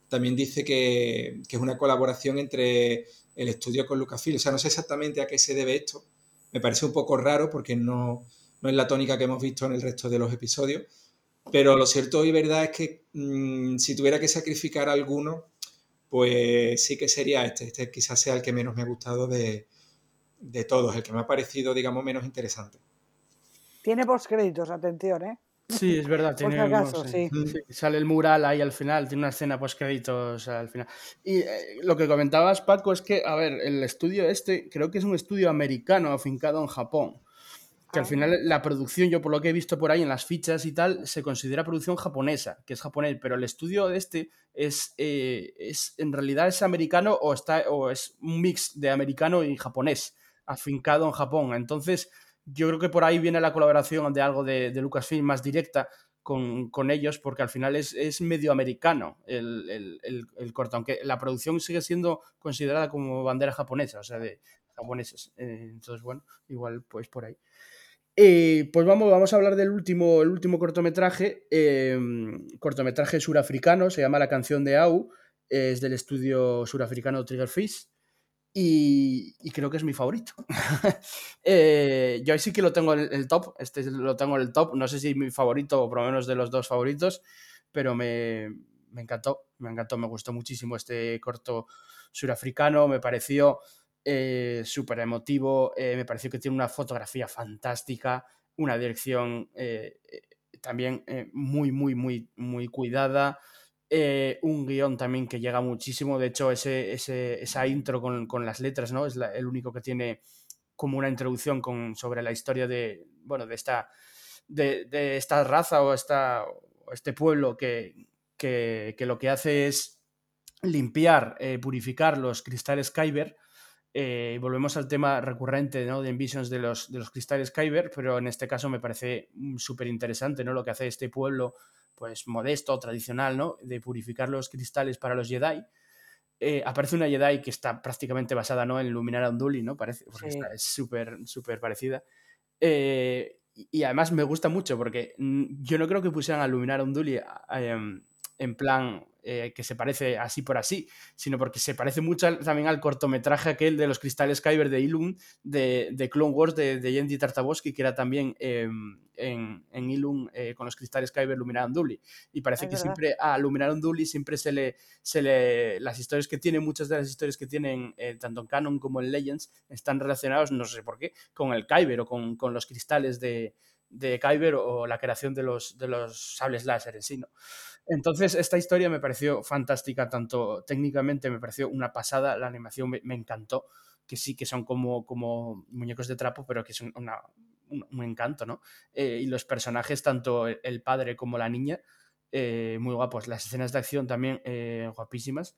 también dice que, que, es una colaboración entre el estudio con Lucasfilm. O sea, no sé exactamente a qué se debe esto. Me parece un poco raro porque no, no es la tónica que hemos visto en el resto de los episodios. Pero lo cierto y verdad es que mm, si tuviera que sacrificar alguno, pues sí que sería este. Este quizás sea el que menos me ha gustado de, de todos, el que me ha parecido, digamos, menos interesante. Tiene postcréditos, atención, ¿eh? Sí, es verdad. Tiene acaso, sí. Sale el mural ahí al final, tiene una escena postcréditos al final. Y eh, lo que comentabas, Paco, es que, a ver, el estudio este creo que es un estudio americano afincado en Japón que al final la producción, yo por lo que he visto por ahí en las fichas y tal, se considera producción japonesa, que es japonés, pero el estudio de este es, eh, es en realidad es americano o, está, o es un mix de americano y japonés, afincado en Japón. Entonces, yo creo que por ahí viene la colaboración de algo de, de Lucasfilm más directa con, con, ellos, porque al final es, es medio americano el, el, el, corto, aunque la producción sigue siendo considerada como bandera japonesa, o sea, de japoneses. Eh, entonces, bueno, igual pues por ahí. Eh, pues vamos, vamos a hablar del último, el último cortometraje, em, cortometraje surafricano, se llama La canción de Au, es del estudio surafricano Triggerfish y, creo que es mi favorito. eh, yo sí que lo tengo en el top, este lo tengo en el top, no sé si mi favorito o por lo menos de los dos favoritos, pero me, me encantó, me encantó, me gustó muchísimo este corto surafricano, me pareció eh, súper emotivo, eh, me pareció que tiene una fotografía fantástica, una dirección eh, también muy, muy, muy, muy cuidada, un guion también que llega muchísimo, de hecho ese, esa intro con, las letras, ¿no? Es el único que tiene como una introducción con, sobre la historia de, bueno, de esta, de, esta raza o, esta, este pueblo que, que, lo que hace es limpiar, purificar los cristales Kyber eh, volvemos al tema recurrente ¿no? de Envisions de los, de los cristales Kyber, pero en este caso me parece mm, súper interesante ¿no? lo que hace este pueblo pues modesto, tradicional, ¿no? de purificar los cristales para los Jedi. Eh, aparece una Jedi que está prácticamente basada ¿no? en Luminara Unduli, ¿no? Parece, porque es súper, súper parecida. Eh, y además me gusta mucho porque mm, yo no creo que pusieran a Luminara Unduli em, en plan eh, que se parece así por así, sino porque se parece mucho también al cortometraje aquel de los cristales Kyber de Ilum de, de Clone Wars de, de Yendi Tartakovsky, que era también em, en, en, Ilum eh, con los cristales Kyber Luminaron Duli. Y parece que siempre a Luminaron Duli siempre se le, se le. Las historias que tiene, muchas de las historias que tienen, eh, tanto en Canon como en Legends, están relacionados, no sé por qué, con el Kyber o con, con los cristales de, de Kyber o la creación de los, de los sables láser en sí, ¿no? Entonces, esta historia me pareció fantástica, tanto técnicamente me pareció una pasada, la animación me, encantó, que sí que son como, como muñecos de trapo, pero que son una, un, encanto, ¿no? Eh, y los personajes, tanto el padre como la niña, eh, muy guapos. Las escenas de acción también eh, guapísimas.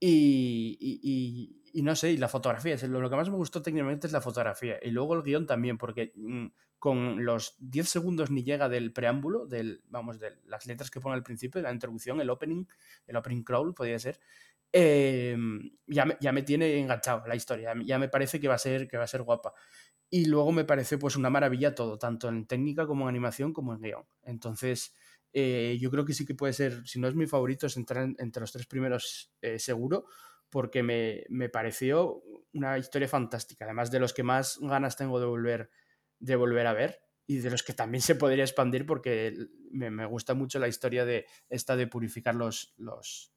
Y, y, no sé, y la fotografía, lo, que más me gustó técnicamente es la fotografía. Y luego el guion también, porque mm, con los 10 segundos ni llega del preámbulo, del, vamos, de las letras que pone al principio, de la introducción, el opening, el opening crawl, podría ser, em, ya, me, ya me tiene enganchado la historia, ya me parece que va a ser, que va a ser guapa. Y luego me parece pues una maravilla todo, tanto en técnica como en animación como en guion. Entonces, eh, yo creo que sí que puede ser, si no es mi favorito, es entrar entre los tres primeros eh, seguro, porque me, me pareció una historia fantástica, además de los que más ganas tengo de volver de volver a ver y de los que también se podría expandir porque me, gusta mucho la historia de esta de purificar los, los,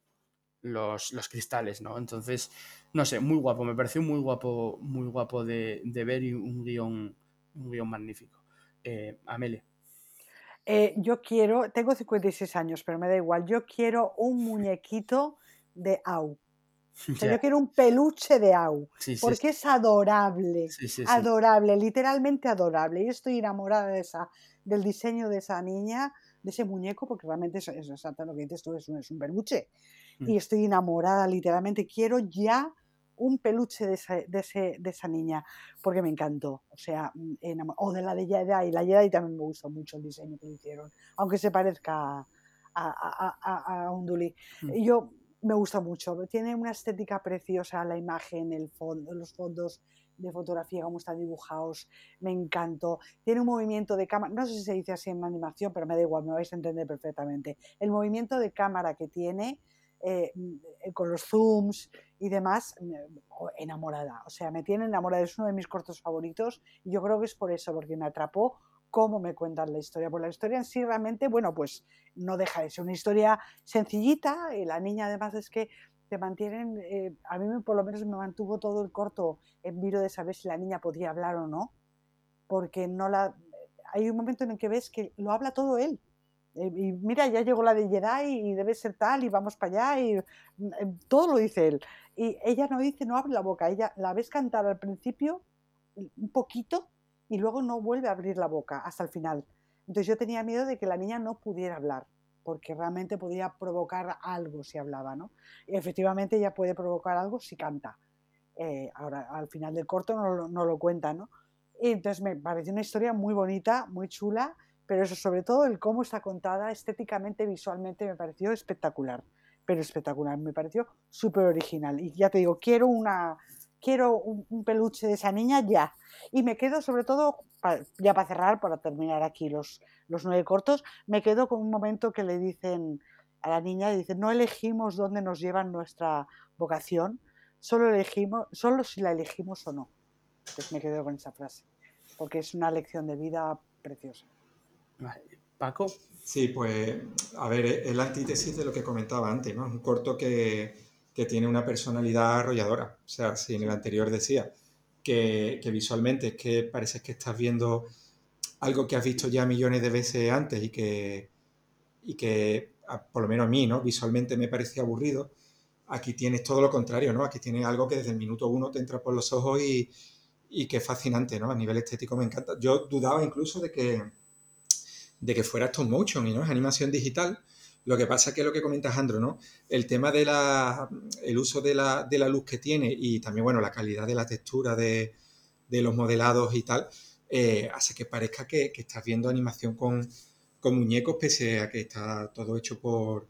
los, cristales, ¿no? Entonces, no sé, muy guapo, me pareció muy guapo, muy guapo de, ver y un guion, un guion magnífico. Eh, Amele. Eh, yo quiero, tengo 56 años, pero me da igual, yo quiero un muñequito de Au. yo quiero un peluche de Au, porque es adorable, adorable, literalmente adorable. Y estoy enamorada de esa, del diseño de esa niña, de ese muñeco, porque realmente es, es exacto lo que dices tú, es un, es un peluche. Mm. Y estoy enamorada, literalmente. Quiero ya un peluche de, de, de, esa niña, porque me encantó. O sea, mm, o de la de Jedi, la Jedi también me gustó mucho el diseño que hicieron, aunque se parezca a, a, a Unduli. Mm. Yo me gusta mucho, tiene una estética preciosa la imagen, el fondo, los fondos de fotografía, cómo están dibujados, me encantó. Tiene un movimiento de cámara, no sé si se dice así en animación, pero me da igual, me vais a entender perfectamente. El movimiento de cámara que tiene, eh, mm, con los zooms y demás, enamorada. O sea, me tiene enamorada, es uno de mis cortos favoritos y yo creo que es por eso, porque me atrapó cómo me cuentan la historia. Pues la historia en sí realmente, bueno, pues no deja de ser una historia sencillita y la niña además es que te mantienen, eh, a mí por lo menos me mantuvo todo el corto en vilo de saber si la niña podía hablar o no, porque no la... Hay un momento en el que ves que lo habla todo él. Eh, y mira, ya llegó la de Jedi y debe ser tal y vamos para allá y eh, todo lo dice él. Y ella no dice, no abre la boca, ella la ves cantar al principio un poquito y luego no vuelve a abrir la boca hasta el final. Entonces yo tenía miedo de que la niña no pudiera hablar, porque realmente podía provocar algo si hablaba, ¿no? Y efectivamente ella puede provocar algo si canta. Eh, ahora, al final del corto no, lo cuenta, ¿no? Y entonces me pareció una historia muy bonita, muy chula, pero eso sobre todo el cómo está contada estéticamente, visualmente, me pareció espectacular, pero espectacular, me pareció súper original. Y ya te digo, quiero una, quiero un, peluche de esa niña ya. Y me quedo sobre todo, ya para cerrar, para terminar aquí los, los nueve cortos, me quedo con un momento que le dicen a la niña, dicen, no elegimos dónde nos lleva nuestra vocación, solo elegimos, solo si la elegimos o no. Entonces me quedo con esa frase, porque es una lección de vida preciosa. Paco. Sí, pues, a ver, es la antítesis de lo que comentaba antes, ¿no? Es un corto que, que tiene una personalidad arrolladora. O sea, si en el anterior decía que, visualmente es que parece que estás viendo algo que has visto ya millones de veces antes y que, y que por lo menos a mí, ¿no? Visualmente me parecía aburrido. Aquí tienes todo lo contrario, ¿no? Aquí tienes algo que desde el minuto uno te entra por los ojos y, y que es fascinante, ¿no? A nivel estético me encanta. Yo dudaba incluso de que, de que fuera stop motion y no es animación digital, lo que pasa es que lo que comenta Andro, ¿no? El tema del el uso de la, de la, luz que tiene y también, bueno, la calidad de la textura de, de los modelados y tal, eh, hace que parezca que, que, estás viendo animación con, con, muñecos, pese a que está todo hecho por,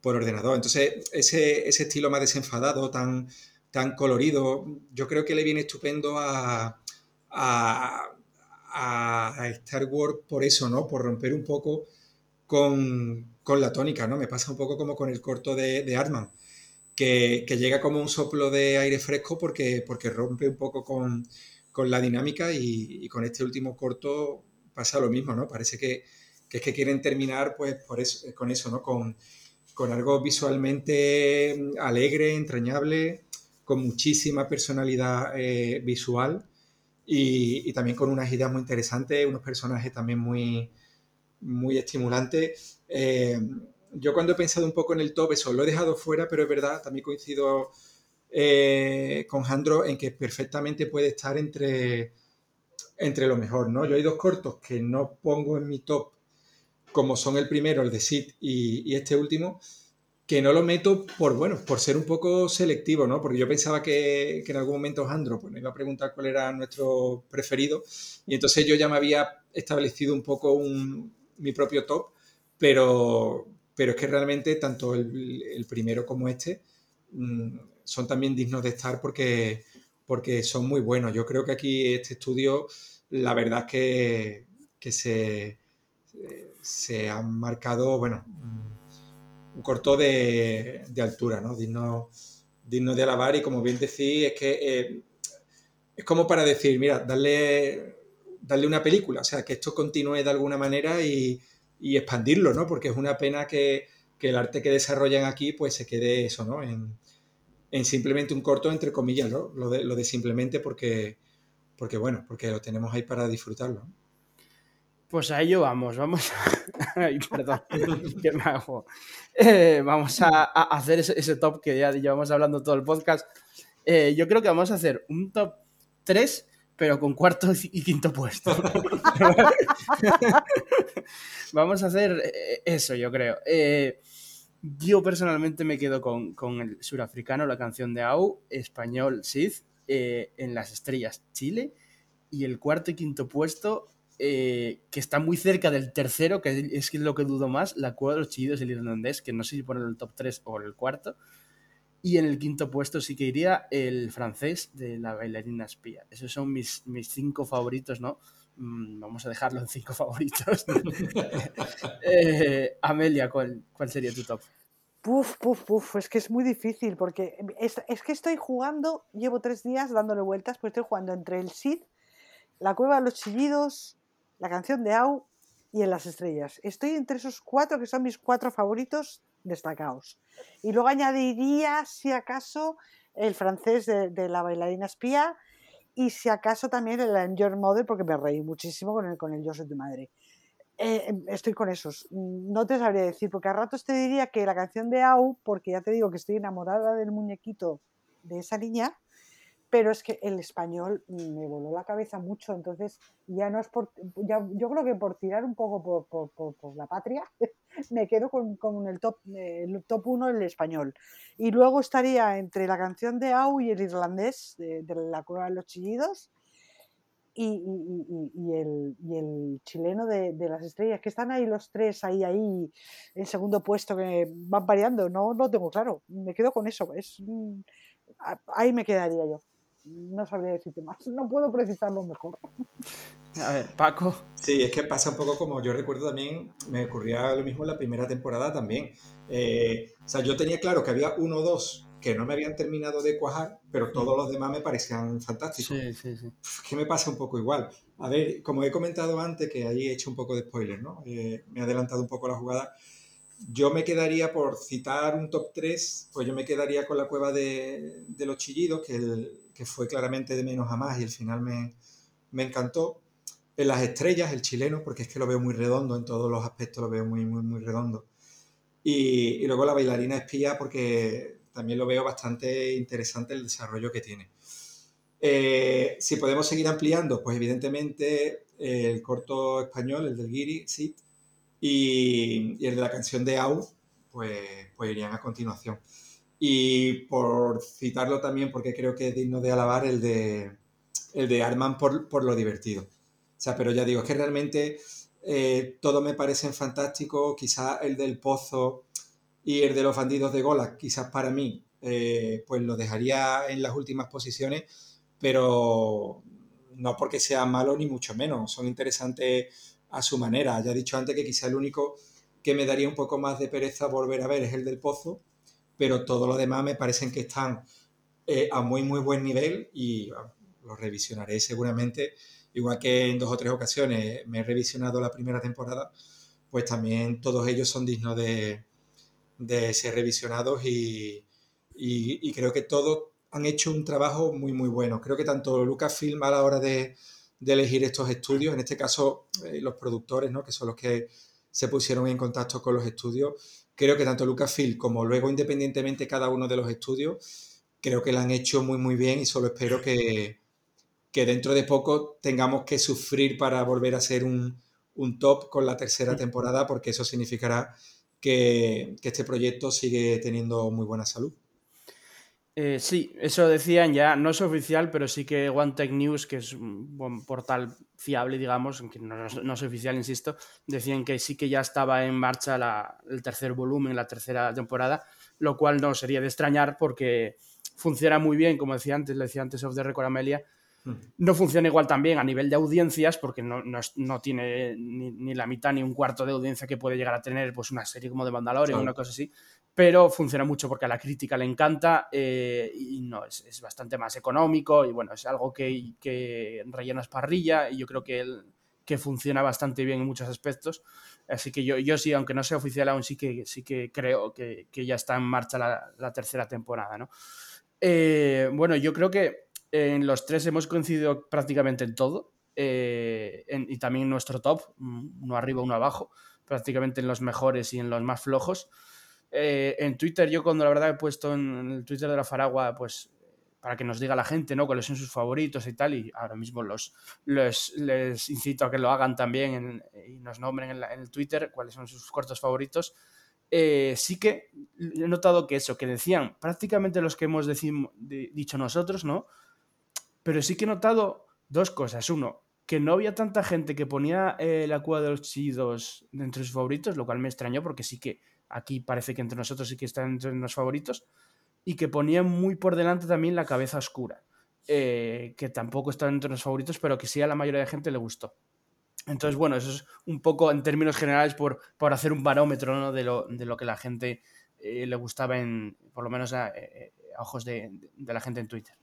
por ordenador. Entonces, ese, ese, estilo más desenfadado, tan, tan colorido, yo creo que le viene estupendo a, a, a Star Wars por eso, ¿no? Por romper un poco con, con la tónica, ¿no? Me pasa un poco como con el corto de, de Artman, que, llega como un soplo de aire fresco porque, porque rompe un poco con, la dinámica y, con este último corto pasa lo mismo, ¿no? Parece que, es que quieren terminar pues por eso, con eso, ¿no? Con, algo visualmente alegre, entrañable, con muchísima personalidad eh, visual y, también con unas ideas muy interesantes, unos personajes también muy, muy estimulantes eh, yo cuando he pensado un poco en el top, eso lo he dejado fuera, pero es verdad, también coincido eh, con Jandro en que perfectamente puede estar entre, entre lo mejor, ¿no? Yo hay dos cortos que no pongo en mi top, como son el primero, el de Sid, y, este último, que no lo meto por, bueno, por ser un poco selectivo, ¿no? Porque yo pensaba que, en algún momento Jandro pues, me iba a preguntar cuál era nuestro preferido, y entonces yo ya me había establecido un poco mi propio top, pero, pero es que realmente tanto el, primero como este mm, son también dignos de estar porque, porque son muy buenos. Yo creo que aquí este estudio, la verdad es que, que se, se han marcado, bueno, un corto de, de altura, ¿no? Digno, digno, de alabar y como bien decís, es que eh, es como para decir, mira, darle, darle una película, o sea, que esto continúe de alguna manera y, y expandirlo, ¿no? Porque es una pena que, el arte que desarrollan aquí pues se quede eso, ¿no? En, simplemente un corto, entre comillas, ¿no? Lo de, lo de simplemente porque, porque, bueno, porque lo tenemos ahí para disfrutarlo. Pues a ello vamos, vamos Ay, perdón, que me hago. Eh, vamos a, hacer ese, top que ya llevamos hablando todo el podcast. Eh, yo creo que vamos a hacer un top 3 pero con cuarto y quinto puesto. Vamos a hacer eh, eso, yo creo. Eh, yo personalmente me quedo con, el surafricano, la canción de Au, español Sid, eh, en las estrellas Chile, y el cuarto y quinto puesto eh, que está muy cerca del tercero, que es lo que dudo más, La Cueva de los Chillidos, el irlandés, que no sé si poner el top 3 o el cuarto. Y en el quinto puesto sí que iría el francés de la bailarina espía. Esos son mis, mis cinco favoritos, ¿no? Mm, vamos a dejarlo en cinco favoritos. Eh, Amelia, ¿cuál, ¿cuál sería tu top? Puf, puf, puf, es que es muy difícil porque es, es, que estoy jugando, llevo tres días dándole vueltas, pues estoy jugando entre el Sid, la Cueva de los Chillidos, la canción de Au y en las estrellas. Estoy entre esos cuatro que son mis cuatro favoritos destacados. Y luego añadiría, si acaso, el francés de, la bailarina espía y si acaso también el Enjoy Mother porque me reí muchísimo con el, con el Yo soy tu madre. Eh, em, estoy con esos. No te sabría decir, porque a ratos te diría que la canción de Au, porque ya te digo que estoy enamorada del muñequito de esa niña, pero es que el español me voló la cabeza mucho, entonces ya no es por, ya, yo creo que por tirar un poco por, por, por, la patria, me quedo con, con, el top el top 1 el español. Y luego estaría entre la canción de Au y el irlandés de, La Cueva de los Chillidos y, y, y, el, y el chileno de, de, las estrellas, que están ahí los tres, ahí, ahí, en segundo puesto, que van variando, no lo tengo claro, me quedo con eso, es, ahí me quedaría yo no sabría decirte más, no puedo precisarlo mejor. A ver, Paco. Sí, es que pasa un poco como yo recuerdo también, me ocurría lo mismo en la primera temporada también. Eh, o sea, yo tenía claro que había uno o dos que no me habían terminado de cuajar, pero todos los demás me parecían fantásticos. Sí, sí, sí. que me pasa un poco igual. A ver, como he comentado antes, que ahí he hecho un poco de spoiler, ¿no? Eh, me he adelantado un poco la jugada. Yo me quedaría, por citar un top 3, pues yo me quedaría con la cueva de, de los chillidos, que el, que fue claramente de menos a más y al final me, me encantó. En las estrellas, el chileno, porque es que lo veo muy redondo, en todos los aspectos lo veo muy, muy, muy redondo. Y, y luego la bailarina espía, porque también lo veo bastante interesante el desarrollo que tiene. Eh, si podemos seguir ampliando, pues evidentemente eh, el corto español, el del Giri, sí, y, y, el de la canción de Au, pues, pues irían a continuación. Y por citarlo también, porque creo que es digno de alabar el de, el de Arman por, por lo divertido. O sea, pero ya digo, es que realmente eh, todo me parece fantástico. Quizás el del Pozo y el de los bandidos de Gola, quizás para mí, eh, pues lo dejaría en las últimas posiciones, pero no porque sea malo ni mucho menos. Son interesantes a su manera. Ya he dicho antes que quizá el único que me daría un poco más de pereza volver a ver es el del Pozo pero todo lo demás me parecen que están eh, a muy, muy buen nivel y lo revisionaré seguramente. Igual que en dos o tres ocasiones me he revisionado la primera temporada, pues también todos ellos son dignos de, de ser revisionados y, y, creo que todos han hecho un trabajo muy, muy bueno. Creo que tanto Lucasfilm a la hora de, de elegir estos estudios, en este caso eh, los productores, ¿no? que son los que se pusieron en contacto con los estudios, creo que tanto Lucasfilm como luego independientemente cada uno de los estudios, creo que lo han hecho muy muy bien y solo espero que, que dentro de poco tengamos que sufrir para volver a ser un, un top con la tercera temporada porque eso significará que, que este proyecto sigue teniendo muy buena salud. Eh, sí, eso decían ya, no es oficial, pero sí que One Tech News, que es un buen portal fiable, digamos, aunque no, no, es oficial, insisto, decían que sí que ya estaba en marcha la, el tercer volumen, la tercera temporada, lo cual no sería de extrañar porque funciona muy bien, como decía antes, le decía antes of the Record Amelia, no funciona igual también a nivel de audiencias, porque no, no, no tiene ni, ni, la mitad ni un cuarto de audiencia que puede llegar a tener pues, una serie como de Mandalorian o una cosa así, pero funciona mucho porque a la crítica le encanta eh, y no, es, es, bastante más económico y bueno, es algo que, que rellenas parrilla y yo creo que, el, que funciona bastante bien en muchos aspectos. Así que yo, yo sí, aunque no sea oficial aún, sí que, sí que creo que, que ya está en marcha la, la tercera temporada, ¿no? Eh, bueno, yo creo que en los tres hemos coincidido prácticamente en todo. Eh, en, y también nuestro top, mm, uno arriba, uno abajo, prácticamente en los mejores y en los más flojos. Eh, en Twitter, yo cuando la verdad he puesto en, el Twitter de la Faragua, pues para que nos diga la gente, ¿no? Cuáles son sus favoritos y tal, y ahora mismo los, los les incito a que lo hagan también en, y nos nombren en, la, en, el Twitter cuáles son sus cortos favoritos. Eh, sí que he notado que eso, que decían prácticamente los que hemos decim, de, dicho nosotros, ¿no? Pero sí que he notado dos cosas. Uno, que no había tanta gente que ponía eh, la cueva de los entre sus favoritos, lo cual me extrañó porque sí que aquí parece que entre nosotros sí que está entre los favoritos, y que ponía muy por delante también la cabeza oscura, eh, que tampoco está entre los favoritos, pero que sí a la mayoría de gente le gustó. Entonces, bueno, eso es un poco en términos generales por, por hacer un barómetro de, lo, de, lo, que la gente eh, le gustaba, en, por lo menos a, eh, a ojos de, de, la gente en Twitter.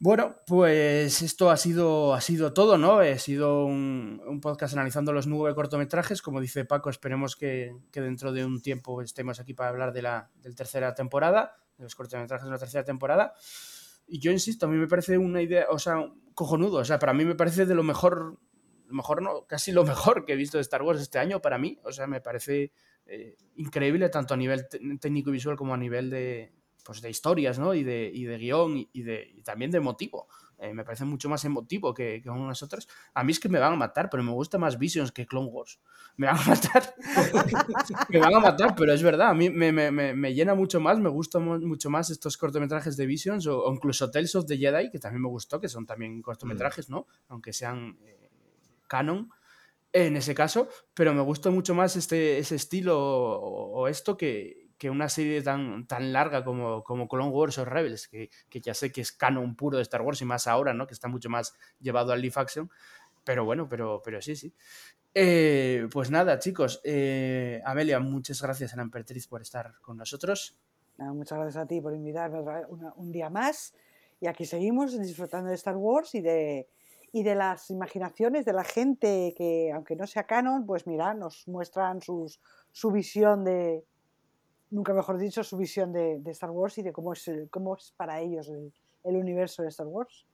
Bueno, pues esto ha sido, ha sido todo, ¿no? Ha sido un, un, podcast analizando los nueve cortometrajes. Como dice Paco, esperemos que, que dentro de un tiempo estemos aquí para hablar de la del tercera temporada, de los cortometrajes de la tercera temporada. Y yo insisto, a mí me parece una idea, o sea, cojonudo. O sea, para mí me parece de lo mejor, mejor no, casi lo mejor que he visto de Star Wars este año para mí. O sea, me parece eh, increíble tanto a nivel técnico y visual como a nivel de, pues de historias, ¿no? Y de, y de guion y, de, y también de motivo. Eh, me parece mucho más emotivo que, que unos otros. A mí es que me van a matar, pero me gusta más Visions que Clone Wars. Me van a matar. me van a matar, pero es verdad. A mí me, me, me, llena mucho más, me gustan mucho más estos cortometrajes de Visions o, o, incluso Tales of the Jedi, que también me gustó, que son también cortometrajes, ¿no? Aunque sean eh, canon en ese caso, pero me gusta mucho más este, ese estilo o, o esto que, que una serie tan, tan larga como, como Clone Wars o Rebels, que, que, ya sé que es canon puro de Star Wars y más ahora, ¿no? Que está mucho más llevado al live action. Pero bueno, pero, pero sí, sí. Eh, pues nada, chicos. Eh, Amelia, muchas gracias a la Emperatriz por estar con nosotros. No, muchas gracias a ti por invitarme una, un día más. Y aquí seguimos disfrutando de Star Wars y de, y de las imaginaciones de la gente que, aunque no sea canon, pues mira, nos muestran sus, su visión de, nunca mejor dicho, su visión de, de, Star Wars y de cómo es, cómo es para ellos el, el universo de Star Wars.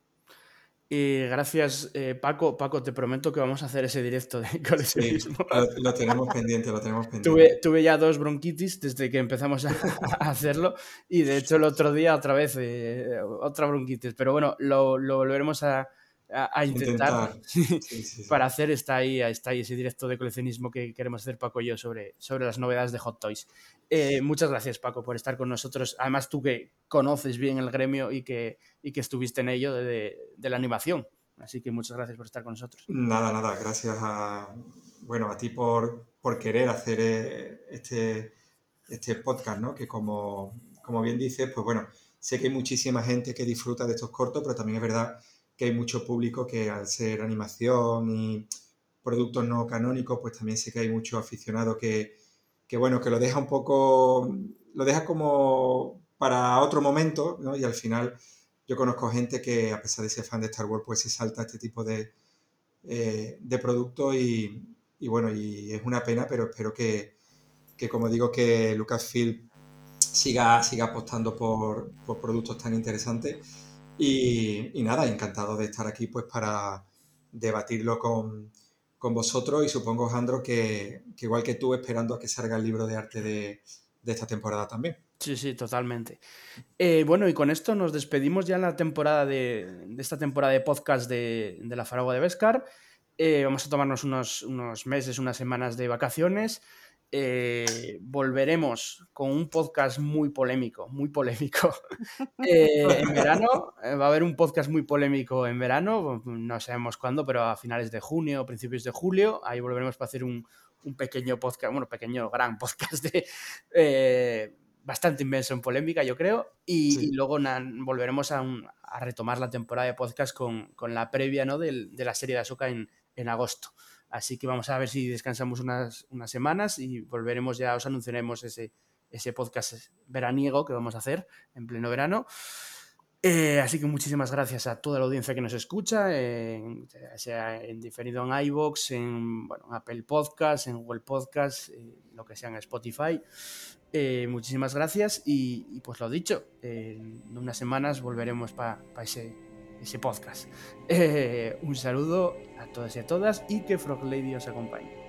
Y gracias, eh, Paco. Paco, te prometo que vamos a hacer ese directo de coleccionismo. Sí, lo, lo, tenemos pendiente, lo tenemos pendiente. Tuve, tuve, ya dos bronquitis desde que empezamos a, a, hacerlo y de hecho el otro día otra vez eh, otra bronquitis. Pero bueno, lo, lo volveremos a, a, a intentar, intentar. Sí, sí, para hacer está ahí, está ahí ese directo de coleccionismo que queremos hacer Paco y yo sobre, sobre las novedades de Hot Toys. Eh, muchas gracias Paco por estar con nosotros. Además tú que conoces bien el gremio y que, y que estuviste en ello de, de, de, la animación. Así que muchas gracias por estar con nosotros. Nada, nada. Gracias a, bueno, a ti por, por querer hacer eh, este, este podcast, ¿no? Que como, como bien dices, pues bueno, sé que hay muchísima gente que disfruta de estos cortos, pero también es verdad que hay mucho público que al ser animación y productos no canónicos, pues también sé que hay mucho aficionado que, que bueno, que lo deja un poco, lo deja como para otro momento, ¿no? Y al final yo conozco gente que a pesar de ser fan de Star Wars, pues se salta este tipo de, eh, de productos y, y, bueno, y es una pena, pero espero que, que como digo, que Lucasfilm siga, siga apostando por, por productos tan interesantes y, nada, encantado de estar aquí pues para debatirlo con, con vosotros y supongo, Jandro, que, igual que tú, esperando a que salga el libro de arte de, esta temporada también. Sí, sí, totalmente. Eh, bueno, y con esto nos despedimos ya en la temporada de, de esta temporada de podcast de, de la Faragua de Vescar. Eh, vamos a tomarnos unos, unos meses, unas semanas de vacaciones eh, volveremos con un podcast muy polémico, muy polémico. Eh, en verano, eh, va a haber un podcast muy polémico en verano, no sabemos cuándo, pero a finales de junio o principios de julio, ahí volveremos para hacer un, un pequeño podcast, bueno, pequeño, gran podcast de... Bastante inmenso en polémica, yo creo, y, sí. y luego na, volveremos a, un, a, retomar la temporada de podcast con, con la previa ¿no? de, de, la serie de Azoka en, en agosto. Así que vamos a ver si descansamos unas, unas semanas y volveremos ya, os anunciaremos ese, ese podcast veraniego que vamos a hacer en pleno verano. Eh, así que muchísimas gracias a toda la audiencia que nos escucha, sea en diferido en iVoox, en Apple Podcast, en Google Podcast, eh, lo que sea en Spotify. Eh, muchísimas gracias y, y, pues lo dicho, en unas semanas volveremos para pa ese ese podcast. Eh, un saludo a todas y a todas y que Frog Lady os acompañe.